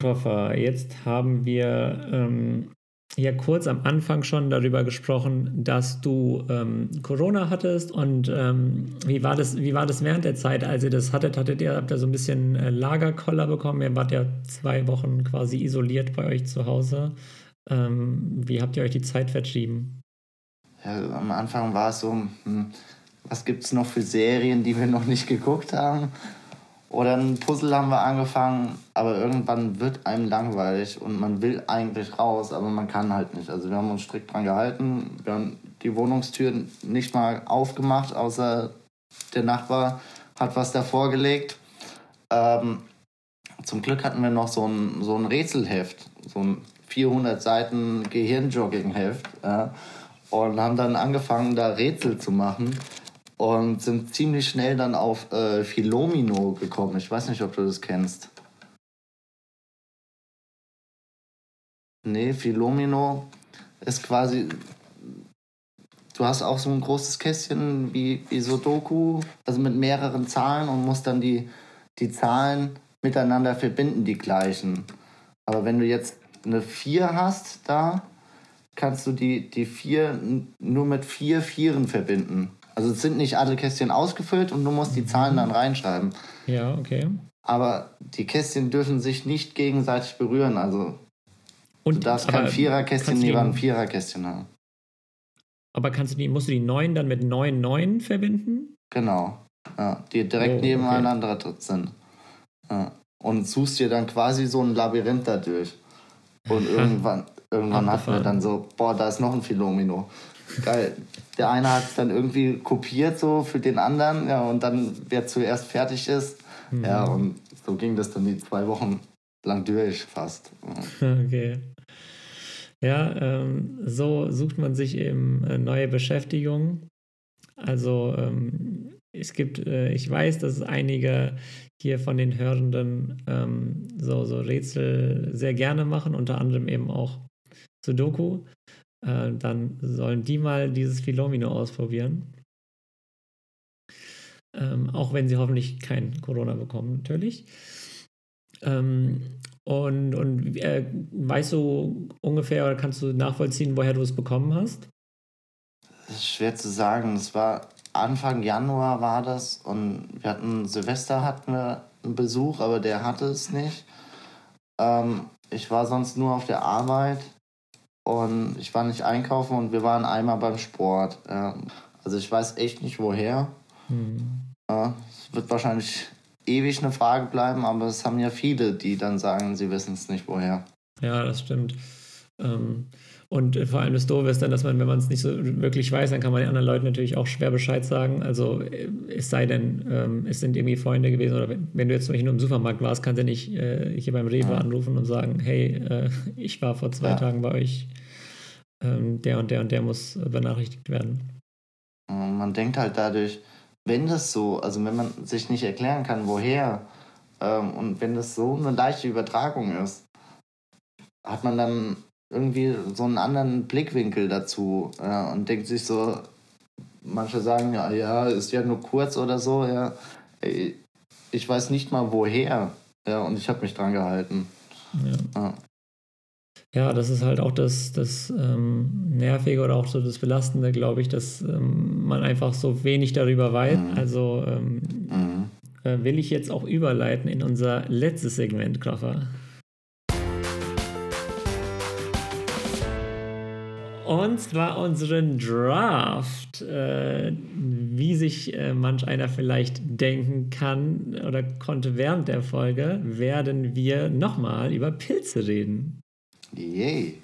Christopher, jetzt haben wir ähm, ja kurz am Anfang schon darüber gesprochen, dass du ähm, Corona hattest und ähm, wie, war das, wie war das während der Zeit, als ihr das hattet? Hattet ihr, habt ihr so ein bisschen äh, Lagerkoller bekommen? Ihr wart ja zwei Wochen quasi isoliert bei euch zu Hause. Ähm, wie habt ihr euch die Zeit vertrieben? Ja, am Anfang war es so, hm, was gibt es noch für Serien, die wir noch nicht geguckt haben? Oder ein Puzzle haben wir angefangen, aber irgendwann wird einem langweilig und man will eigentlich raus, aber man kann halt nicht. Also wir haben uns strikt dran gehalten. Wir haben die Wohnungstür nicht mal aufgemacht, außer der Nachbar hat was davor gelegt. Ähm, zum Glück hatten wir noch so ein, so ein Rätselheft, so ein 400 Seiten Gehirnjoggingheft. Ja, und haben dann angefangen, da Rätsel zu machen und sind ziemlich schnell dann auf äh, Philomino gekommen. Ich weiß nicht, ob du das kennst. Nee, Philomino ist quasi. Du hast auch so ein großes Kästchen wie, wie Sudoku, also mit mehreren Zahlen und musst dann die, die Zahlen miteinander verbinden, die gleichen. Aber wenn du jetzt eine 4 hast da, kannst du die, die 4 nur mit vier Vieren verbinden. Also es sind nicht alle Kästchen ausgefüllt und du musst die Zahlen dann reinschreiben. Ja, okay. Aber die Kästchen dürfen sich nicht gegenseitig berühren. Also und, du darfst kein Viererkästchen neben ein Viererkästchen haben. Aber kannst du die, musst du die neun dann mit neun neun verbinden? Genau. Ja, die direkt oh, nebeneinander okay. sind. Ja. Und suchst dir dann quasi so ein Labyrinth dadurch. Und irgendwann, irgendwann hatten wir dann so, boah, da ist noch ein Philomino. Geil. Der eine hat es dann irgendwie kopiert so für den anderen, ja, und dann, wer zuerst fertig ist, mhm. ja, und so ging das dann die zwei Wochen lang durch fast. Okay. Ja, ähm, so sucht man sich eben äh, neue Beschäftigung. Also ähm, es gibt, äh, ich weiß, dass einige hier von den Hörenden ähm, so, so Rätsel sehr gerne machen, unter anderem eben auch Sudoku. Äh, dann sollen die mal dieses Philomino ausprobieren. Ähm, auch wenn sie hoffentlich kein Corona bekommen, natürlich. Ähm, und und äh, weißt du ungefähr oder kannst du nachvollziehen, woher du es bekommen hast? Schwer zu sagen. Es war Anfang Januar war das und wir hatten Silvester hatten wir einen Besuch, aber der hatte es nicht. Ähm, ich war sonst nur auf der Arbeit und ich war nicht einkaufen und wir waren einmal beim Sport. Also ich weiß echt nicht woher. Ja, es wird wahrscheinlich ewig eine Frage bleiben, aber es haben ja viele, die dann sagen, sie wissen es nicht woher. Ja, das stimmt. Ähm, und vor allem das Doofe ist dann, dass man, wenn man es nicht so wirklich weiß, dann kann man den anderen Leuten natürlich auch schwer Bescheid sagen. Also es sei denn, ähm, es sind irgendwie Freunde gewesen oder wenn, wenn du jetzt zum Beispiel nur im Supermarkt warst, kannst du nicht äh, hier beim Rewe ja. anrufen und sagen, hey, äh, ich war vor zwei ja. Tagen bei euch, ähm, der und der und der muss benachrichtigt werden. Man denkt halt dadurch, wenn das so, also wenn man sich nicht erklären kann, woher, ähm, und wenn das so eine leichte Übertragung ist, hat man dann irgendwie so einen anderen Blickwinkel dazu ja, und denkt sich so, manche sagen ja, ja, ist ja nur kurz oder so, ja. Ich weiß nicht mal woher, ja, und ich habe mich dran gehalten. Ja. ja. Ja, das ist halt auch das, das ähm, Nervige oder auch so das Belastende, glaube ich, dass ähm, man einfach so wenig darüber weiß. Mhm. Also ähm, mhm. äh, will ich jetzt auch überleiten in unser letztes Segment, Kraffer. Und zwar unseren Draft. Äh, wie sich äh, manch einer vielleicht denken kann oder konnte während der Folge, werden wir nochmal über Pilze reden. Yay.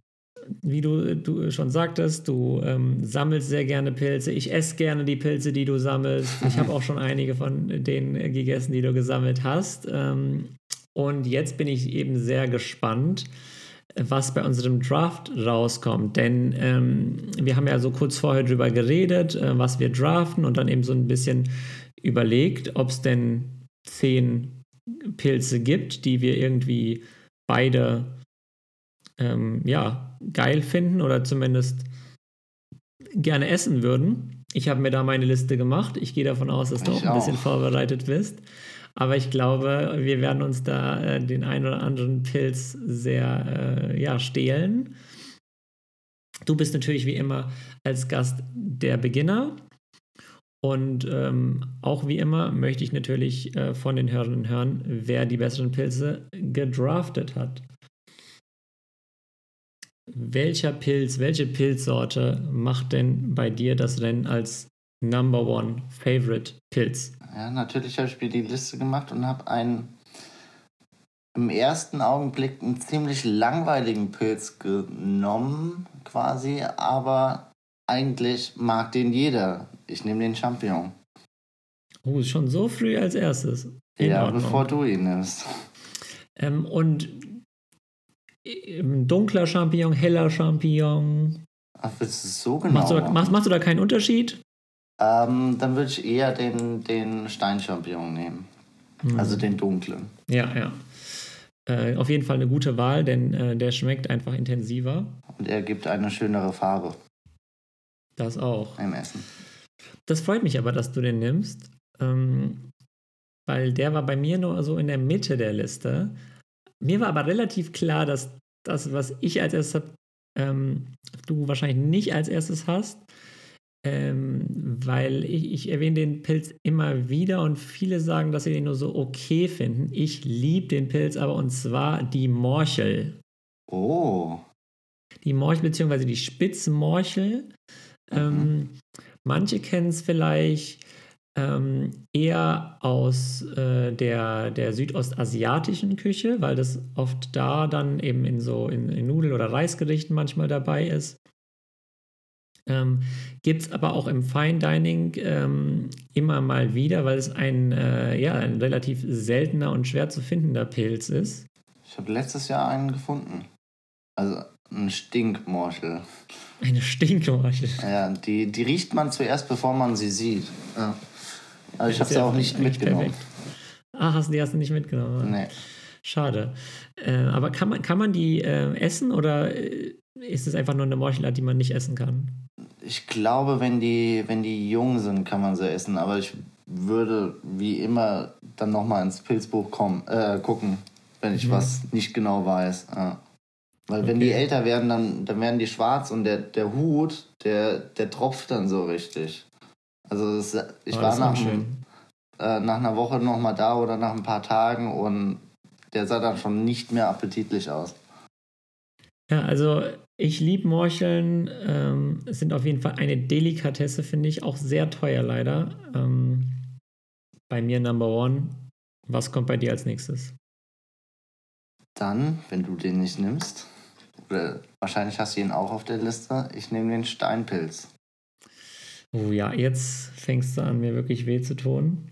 Wie du, du schon sagtest, du ähm, sammelst sehr gerne Pilze. Ich esse gerne die Pilze, die du sammelst. Ich habe auch schon einige von denen gegessen, die du gesammelt hast. Ähm, und jetzt bin ich eben sehr gespannt, was bei unserem Draft rauskommt. Denn ähm, wir haben ja so kurz vorher drüber geredet, äh, was wir draften und dann eben so ein bisschen überlegt, ob es denn zehn Pilze gibt, die wir irgendwie beide ähm, ja, geil finden oder zumindest gerne essen würden. Ich habe mir da meine Liste gemacht. Ich gehe davon aus, dass du auch ein bisschen vorbereitet bist. Aber ich glaube, wir werden uns da äh, den einen oder anderen Pilz sehr äh, ja, stehlen. Du bist natürlich wie immer als Gast der Beginner. Und ähm, auch wie immer möchte ich natürlich äh, von den Hörern hören, wer die besseren Pilze gedraftet hat. Welcher Pilz, welche Pilzsorte macht denn bei dir das Rennen als Number One Favorite Pilz? Ja, natürlich habe ich mir die Liste gemacht und habe einen im ersten Augenblick einen ziemlich langweiligen Pilz genommen, quasi, aber eigentlich mag den jeder. Ich nehme den Champignon. Oh, schon so früh als erstes. In ja, Ordnung. bevor du ihn nimmst. Ähm, und dunkler Champignon, heller Champignon. Ach, willst du so genau? Machst du da, machst, machst du da keinen Unterschied? Ähm, dann würde ich eher den, den Steinchampignon nehmen. Mhm. Also den dunklen. Ja, ja. Äh, auf jeden Fall eine gute Wahl, denn äh, der schmeckt einfach intensiver. Und er gibt eine schönere Farbe. Das auch. Im Essen. Das freut mich aber, dass du den nimmst, ähm, weil der war bei mir nur so in der Mitte der Liste. Mir war aber relativ klar, dass das, was ich als erstes habe, ähm, du wahrscheinlich nicht als erstes hast, ähm, weil ich, ich erwähne den Pilz immer wieder und viele sagen, dass sie den nur so okay finden. Ich liebe den Pilz aber und zwar die Morchel. Oh. Die Morchel beziehungsweise die Spitzmorchel. Mhm. Ähm, manche kennen es vielleicht ähm, eher aus äh, der, der südostasiatischen Küche, weil das oft da dann eben in so in, in Nudel- oder Reisgerichten manchmal dabei ist. Ähm, Gibt es aber auch im Fine Dining ähm, immer mal wieder, weil es ein, äh, ja, ein relativ seltener und schwer zu findender Pilz ist. Ich habe letztes Jahr einen gefunden. Also ein Stinkmorchel. Eine Stinkmorchel. Ja, die, die riecht man zuerst, bevor man sie sieht. Ja. Aber ich habe sie auch nicht mitgenommen. Perfekt. Ach, hast, die hast du nicht mitgenommen? Nee. Schade. Äh, aber kann man, kann man die äh, essen oder äh, ist es einfach nur eine Morchelart, die man nicht essen kann? Ich glaube, wenn die, wenn die jung sind, kann man sie essen. Aber ich würde wie immer dann nochmal ins Pilzbuch kommen, äh, gucken, wenn ich mhm. was nicht genau weiß. Ja. Weil okay. wenn die älter werden, dann, dann werden die schwarz und der, der Hut, der, der tropft dann so richtig. Also das, ich oh, war nach, äh, nach einer Woche nochmal da oder nach ein paar Tagen und der sah dann schon nicht mehr appetitlich aus. Ja, also ich liebe Morcheln. Ähm, sind auf jeden Fall eine Delikatesse, finde ich. Auch sehr teuer leider. Ähm, bei mir Number One. Was kommt bei dir als nächstes? Dann, wenn du den nicht nimmst, oder wahrscheinlich hast du ihn auch auf der Liste, ich nehme den Steinpilz. Oh ja, jetzt fängst du an, mir wirklich weh zu tun.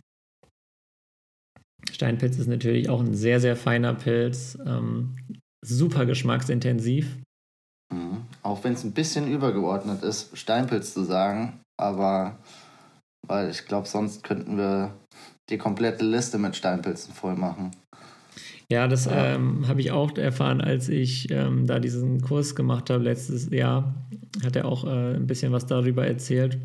Steinpilz ist natürlich auch ein sehr, sehr feiner Pilz. Ähm, super geschmacksintensiv. Mhm. Auch wenn es ein bisschen übergeordnet ist, Steinpilz zu sagen, aber weil ich glaube, sonst könnten wir die komplette Liste mit Steinpilzen voll machen. Ja, das ja. ähm, habe ich auch erfahren, als ich ähm, da diesen Kurs gemacht habe letztes Jahr. Hat er auch äh, ein bisschen was darüber erzählt.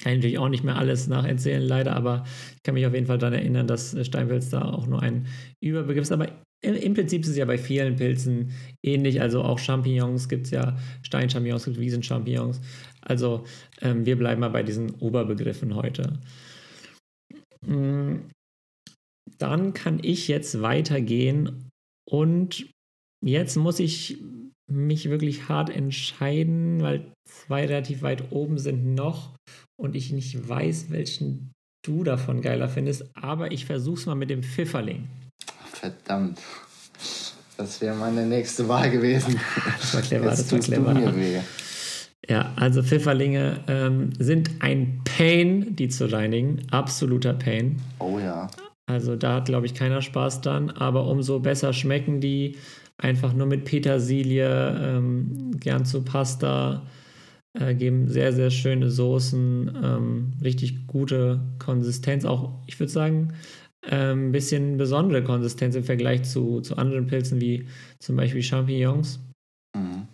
Kann ich natürlich auch nicht mehr alles nacherzählen, leider, aber ich kann mich auf jeden Fall daran erinnern, dass Steinpilz da auch nur ein Überbegriff ist. Aber im Prinzip ist es ja bei vielen Pilzen ähnlich. Also auch Champignons gibt es ja, Steinchampignons, gibt Wiesenchampignons. Also ähm, wir bleiben mal bei diesen Oberbegriffen heute. Mm, dann kann ich jetzt weitergehen und jetzt muss ich mich wirklich hart entscheiden, weil zwei relativ weit oben sind noch und ich nicht weiß, welchen du davon geiler findest. Aber ich versuch's mal mit dem Pfifferling. Verdammt. Das wäre meine nächste Wahl gewesen. Das war clever, Jetzt das war clever. Du mir weh. Ja, also Pfifferlinge ähm, sind ein Pain, die zu reinigen. Absoluter Pain. Oh ja. Also da hat, glaube ich, keiner Spaß dran. Aber umso besser schmecken die. Einfach nur mit Petersilie, ähm, gern zu Pasta. Äh, geben sehr, sehr schöne Soßen. Ähm, richtig gute Konsistenz. Auch, ich würde sagen, ein ähm, bisschen besondere Konsistenz im Vergleich zu, zu anderen Pilzen wie zum Beispiel Champignons. Mhm.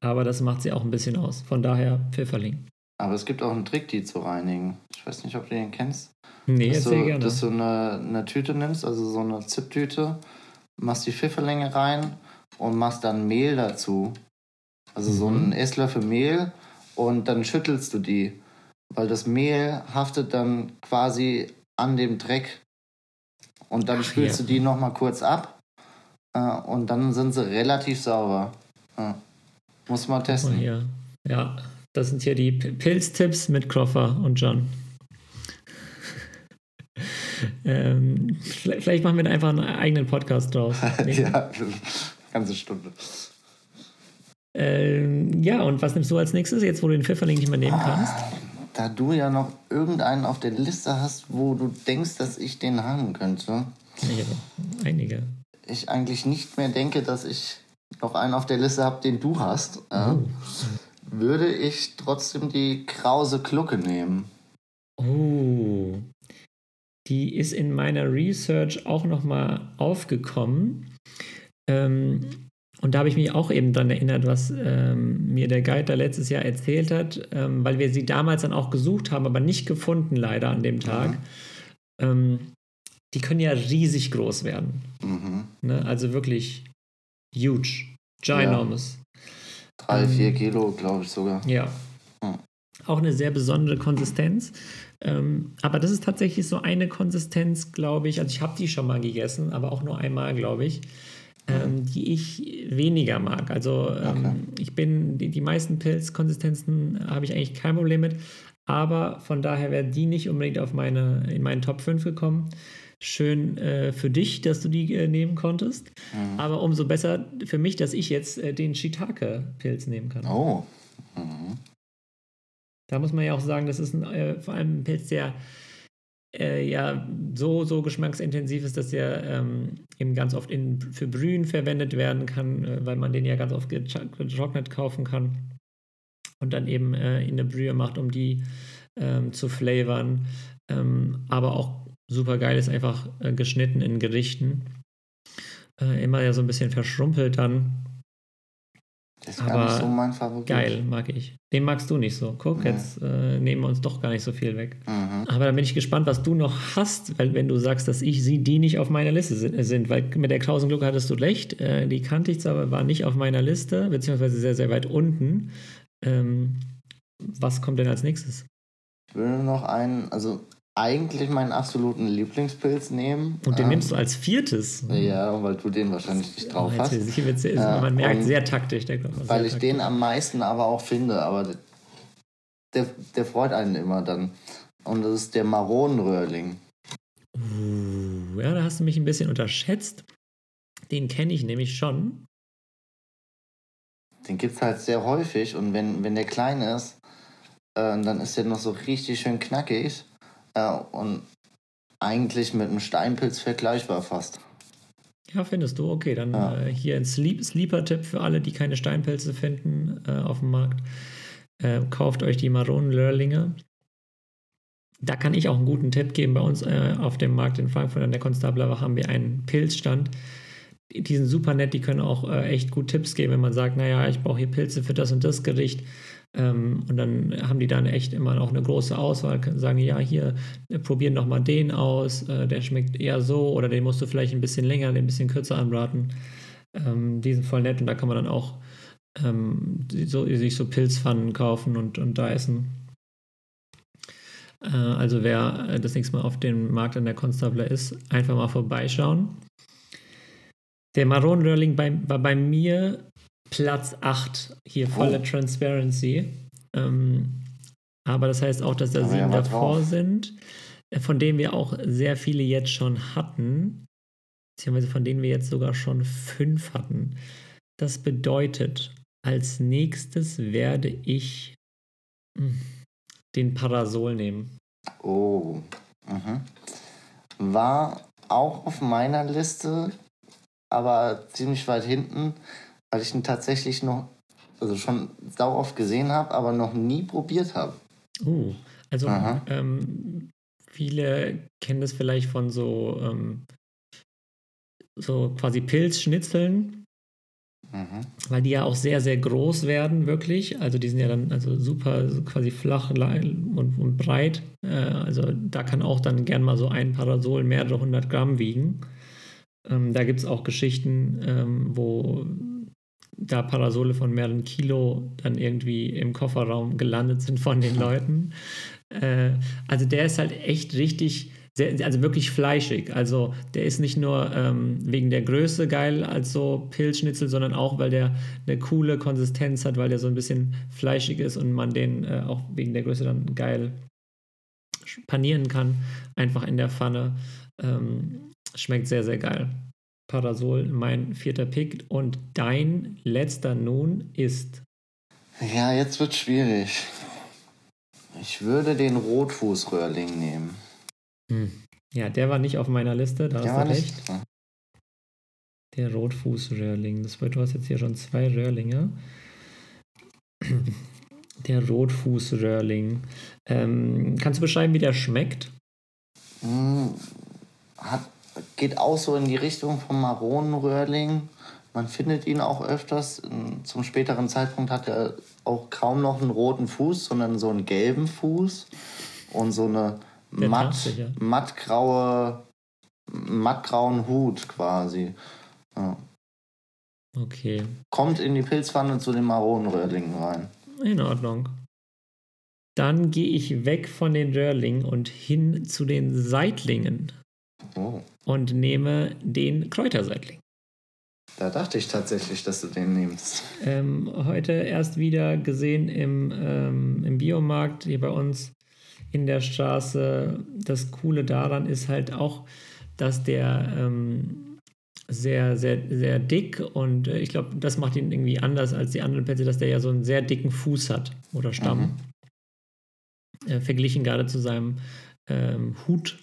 Aber das macht sie auch ein bisschen aus. Von daher Pfifferling. Aber es gibt auch einen Trick, die zu reinigen. Ich weiß nicht, ob du den kennst. Nee, dass du, gerne. Dass du eine, eine Tüte nimmst, also so eine Zipptüte, machst die Pfifferlinge rein und machst dann Mehl dazu. Also mhm. so einen Esslöffel Mehl und dann schüttelst du die. Weil das Mehl haftet dann quasi an dem Dreck und dann Ach, spülst ja. du die nochmal kurz ab äh, und dann sind sie relativ sauber. Ja. Muss man testen. Oh, ja. ja, das sind hier die Pilztipps mit Croffer und John. ähm, vielleicht, vielleicht, machen wir einfach einen eigenen Podcast draus. ja, ganze Stunde. Ähm, ja, und was nimmst du als nächstes, jetzt wo du den Pfifferling nicht mehr nehmen kannst? Da du ja noch irgendeinen auf der Liste hast, wo du denkst, dass ich den haben könnte. Ja, einige. Ich eigentlich nicht mehr denke, dass ich noch einen auf der Liste habe, den du hast. Äh, oh. Würde ich trotzdem die Krause Glucke nehmen. Oh. Die ist in meiner Research auch nochmal aufgekommen. Ähm, und da habe ich mich auch eben daran erinnert, was ähm, mir der Guide da letztes Jahr erzählt hat, ähm, weil wir sie damals dann auch gesucht haben, aber nicht gefunden leider an dem Tag. Mhm. Ähm, die können ja riesig groß werden. Mhm. Ne? Also wirklich huge, ginormous. Ja. Drei, vier ähm, Kilo, glaube ich sogar. Ja. Mhm. Auch eine sehr besondere Konsistenz. Ähm, aber das ist tatsächlich so eine Konsistenz, glaube ich. Also ich habe die schon mal gegessen, aber auch nur einmal, glaube ich ähm, die ich weniger mag. Also ähm, okay. ich bin, die, die meisten Pilzkonsistenzen habe ich eigentlich kein Problem mit, aber von daher wäre die nicht unbedingt auf meine, in meinen Top 5 gekommen. Schön äh, für dich, dass du die äh, nehmen konntest, mhm. aber umso besser für mich, dass ich jetzt äh, den Shiitake-Pilz nehmen kann. Oh. Mhm. Da muss man ja auch sagen, das ist ein, äh, vor allem ein Pilz, der äh, ja so, so geschmacksintensiv ist, dass er ähm, eben ganz oft in, für Brühen verwendet werden kann, äh, weil man den ja ganz oft getrocknet kaufen kann und dann eben äh, in eine Brühe macht, um die ähm, zu flavern. Ähm, aber auch super geil ist einfach äh, geschnitten in Gerichten. Äh, immer ja so ein bisschen verschrumpelt dann. Das ist gar nicht so mein Favorit. Geil, mag ich. Den magst du nicht so. Guck, ja. jetzt äh, nehmen wir uns doch gar nicht so viel weg. Mhm. Aber dann bin ich gespannt, was du noch hast, weil wenn du sagst, dass ich sie, die nicht auf meiner Liste sind, weil mit der Krausenglocke hattest du recht, äh, die kannte ich zwar, aber war nicht auf meiner Liste, beziehungsweise sehr, sehr weit unten. Ähm, was kommt denn als nächstes? Ich würde noch einen, also eigentlich meinen absoluten Lieblingspilz nehmen. Und den ähm, nimmst du als viertes? Ja, weil du den wahrscheinlich nicht drauf hast. Sehr, man merkt, sehr taktisch. Der Knopf, weil ich taktisch. den am meisten aber auch finde, aber der, der freut einen immer dann. Und das ist der Maronenröhrling. Uh, ja, da hast du mich ein bisschen unterschätzt. Den kenne ich nämlich schon. Den gibt es halt sehr häufig und wenn, wenn der klein ist, äh, dann ist der noch so richtig schön knackig. Ja, und eigentlich mit einem Steinpilz vergleichbar fast. Ja, findest du? Okay, dann ja. äh, hier ein Sleep Sleeper-Tipp für alle, die keine Steinpilze finden äh, auf dem Markt. Äh, kauft euch die Maronen-Lörlinge. Da kann ich auch einen guten Tipp geben. Bei uns äh, auf dem Markt in Frankfurt an der Konstablerwache haben wir einen Pilzstand. Die sind super nett, die können auch äh, echt gut Tipps geben, wenn man sagt, naja, ich brauche hier Pilze für das und das Gericht ähm, und dann haben die dann echt immer noch eine große Auswahl, sagen, ja, hier, äh, probieren doch mal den aus, äh, der schmeckt eher so oder den musst du vielleicht ein bisschen länger, ein bisschen kürzer anbraten. Ähm, die sind voll nett und da kann man dann auch ähm, so, sich so Pilzpfannen kaufen und, und da essen. Äh, also wer äh, das nächste Mal auf dem Markt an der Konstabler ist, einfach mal vorbeischauen. Der Maronenröhrling bei, war bei mir Platz 8 hier voller Oh. Transparency. Ähm, aber das heißt auch, dass da sieben ja davor drauf. sind, äh, von denen wir auch sehr viele jetzt schon hatten, beziehungsweise von denen wir jetzt sogar schon fünf hatten. Das bedeutet, als nächstes werde ich mh, den Parasol nehmen. Oh. Mhm. War auch auf meiner Liste, aber ziemlich weit hinten, weil ich ihn tatsächlich noch, also schon sau oft gesehen habe, aber noch nie probiert habe. Uh, also ähm, viele kennen das vielleicht von so, ähm, so quasi Pilzschnitzeln, Mhm. weil die ja auch sehr, sehr groß werden, wirklich. Also die sind ja dann also super quasi flach und, und breit. Äh, also da kann auch dann gern mal so ein Parasol mehrere hundert Gramm wiegen. Ähm, da gibt es auch Geschichten, ähm, wo da Parasole von mehreren Kilo dann irgendwie im Kofferraum gelandet sind von den Leuten. Äh, also der ist halt echt richtig, sehr, also wirklich fleischig. Also der ist nicht nur ähm, wegen der Größe geil als so Pilzschnitzel, sondern auch, weil der eine coole Konsistenz hat, weil der so ein bisschen fleischig ist und man den äh, auch wegen der Größe dann geil panieren kann, einfach in der Pfanne. Ähm, schmeckt sehr, sehr geil. Parasol, mein vierter Pick. Und dein letzter nun ist. Ja, jetzt wird schwierig. Ich würde den Rotfußröhrling nehmen. Hm. Ja, der war nicht auf meiner Liste, da Der hast du recht. nicht. Der Rotfußröhrling. Das wird, du hast jetzt hier schon zwei Röhrlinge. Der Rotfußröhrling. Ähm, kannst du beschreiben, wie der schmeckt? Mm, Hat, geht auch so in die Richtung vom Maronenröhrling. Man findet ihn auch öfters. Zum späteren Zeitpunkt hat er auch kaum noch einen roten Fuß, sondern so einen gelben Fuß und so eine Der matt, tarnt sich, ja. mattgraue, mattgrauen Hut quasi. Ja. Okay, Kommt in die Pilzpfanne zu den Maronenröhrlingen rein. in Ordnung. Dann gehe ich weg von den Röhrlingen und hin zu den Seitlingen Oh, und nehme den Kräuterseitling. da dachte ich tatsächlich, dass du den nimmst. Ähm, heute erst wieder gesehen im, ähm, im Biomarkt hier bei uns in der Straße. Das Coole daran ist halt auch, dass der ähm, sehr, sehr, sehr dick und äh, ich glaube, das macht ihn irgendwie anders als die anderen Pilze, dass der ja so einen sehr dicken Fuß hat oder Stamm. Äh, verglichen gerade zu seinem ähm, Hut.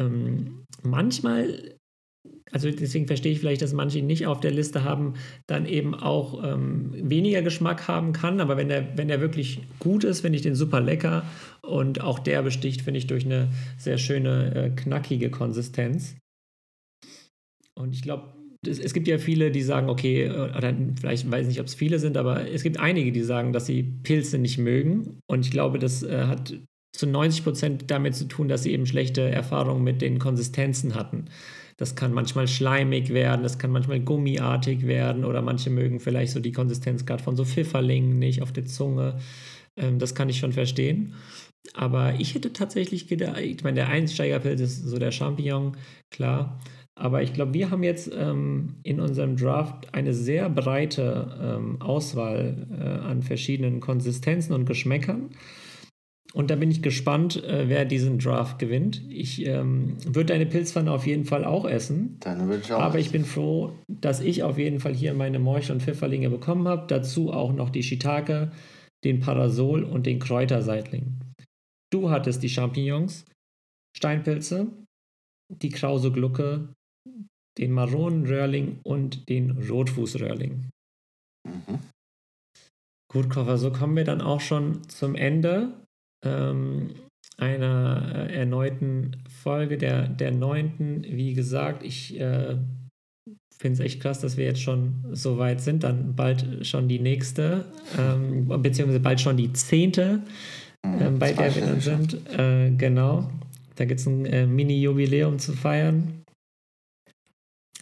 Ähm, manchmal also deswegen verstehe ich vielleicht, dass manche ihn nicht auf der Liste haben, dann eben auch ähm, weniger Geschmack haben kann. Aber wenn der, wenn der wirklich gut ist, finde ich den super lecker. Und auch der besticht, finde ich, durch eine sehr schöne, äh, knackige Konsistenz. Und ich glaube, es, gibt ja viele, die sagen, okay, äh, oder vielleicht weiß ich nicht, ob es viele sind, aber es gibt einige, die sagen, dass sie Pilze nicht mögen. Und ich glaube, das äh, hat zu 90 Prozent damit zu tun, dass sie eben schlechte Erfahrungen mit den Konsistenzen hatten. Das kann manchmal schleimig werden, das kann manchmal gummiartig werden oder manche mögen vielleicht so die Konsistenz gerade von so Pfifferlingen nicht auf der Zunge. Ähm, das kann ich schon verstehen. Aber ich hätte tatsächlich gedacht, ich meine, der Einsteigerpilz ist so der Champignon, klar. Aber ich glaube, wir haben jetzt ähm, in unserem Draft eine sehr breite ähm, Auswahl äh, an verschiedenen Konsistenzen und Geschmäckern. Und da bin ich gespannt, äh, wer diesen Draft gewinnt. Ich ähm, würde deine Pilzpfanne auf jeden Fall auch essen. Dann würde ich auch. Aber ich bin froh, dass ich auf jeden Fall hier meine Morche und Pfifferlinge bekommen habe. Dazu auch noch die Shiitake, den Parasol und den Kräuterseitling. Du hattest die Champignons, Steinpilze, die Krause Glucke, den Maronenröhrling und den Rotfußröhrling. Mhm. Gut, Koffer, so kommen wir dann auch schon zum Ende ähm, einer äh, erneuten Folge, der, der neunten. Wie gesagt, ich äh, finde es echt krass, dass wir jetzt schon so weit sind. Dann bald schon die nächste, ähm, beziehungsweise bald schon die zehnte, ähm, bei der wir dann sind. Äh, genau. Da gibt es ein äh, Mini-Jubiläum zu feiern.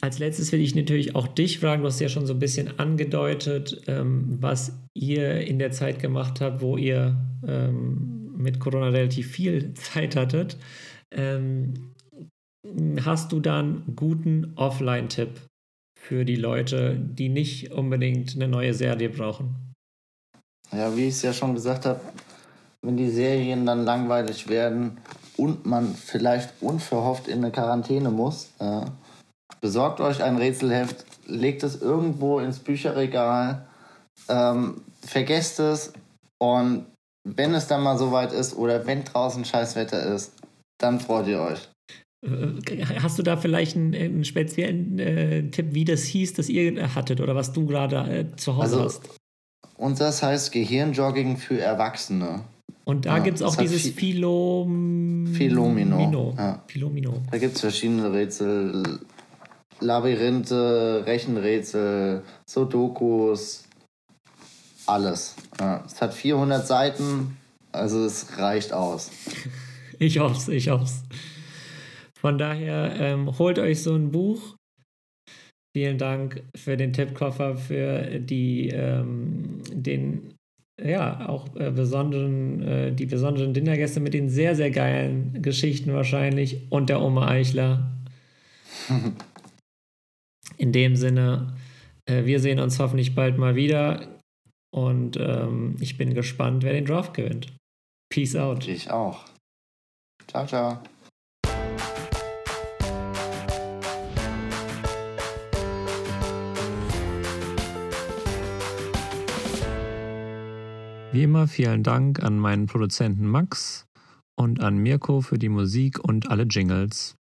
Als letztes will ich natürlich auch dich fragen, du hast ja schon so ein bisschen angedeutet, ähm, was ihr in der Zeit gemacht habt, wo ihr ähm, mit Corona relativ viel Zeit hattet. Ähm, hast du dann einen guten Offline-Tipp für die Leute, die nicht unbedingt eine neue Serie brauchen. Ja, wie ich es ja schon gesagt habe, wenn die Serien dann langweilig werden und man vielleicht unverhofft in eine Quarantäne muss, äh, besorgt euch ein Rätselheft, legt es irgendwo ins Bücherregal, ähm, vergesst es und wenn es dann mal soweit ist oder wenn draußen Scheißwetter ist, dann freut ihr euch. Äh, hast du da vielleicht einen, einen speziellen äh, Tipp, wie das hieß, das ihr hattet oder was du gerade äh, zu Hause also, hast? Und das heißt Gehirnjogging für Erwachsene. Und da ja, gibt es auch dieses Philo Philomino. Ja. Philomino. Da gibt es verschiedene Rätsel, Labyrinthe, Rechenrätsel, Sudokus, alles. Ja. Es hat 400 Seiten, also es reicht aus. Ich hoff's, ich hoff's. Von daher ähm, holt euch so ein Buch. Vielen Dank für den Tippkoffer, für die, ähm, den, ja, auch äh, besonderen, äh, die besonderen Dinnergäste mit den sehr, sehr geilen Geschichten wahrscheinlich und der Oma Eichler. In dem Sinne, äh, wir sehen uns hoffentlich bald mal wieder. Und ähm, ich bin gespannt, wer den Draft gewinnt. Peace out. Ich auch. Ciao, ciao. Wie immer vielen Dank an meinen Produzenten Max und an Mirko für die Musik und alle Jingles.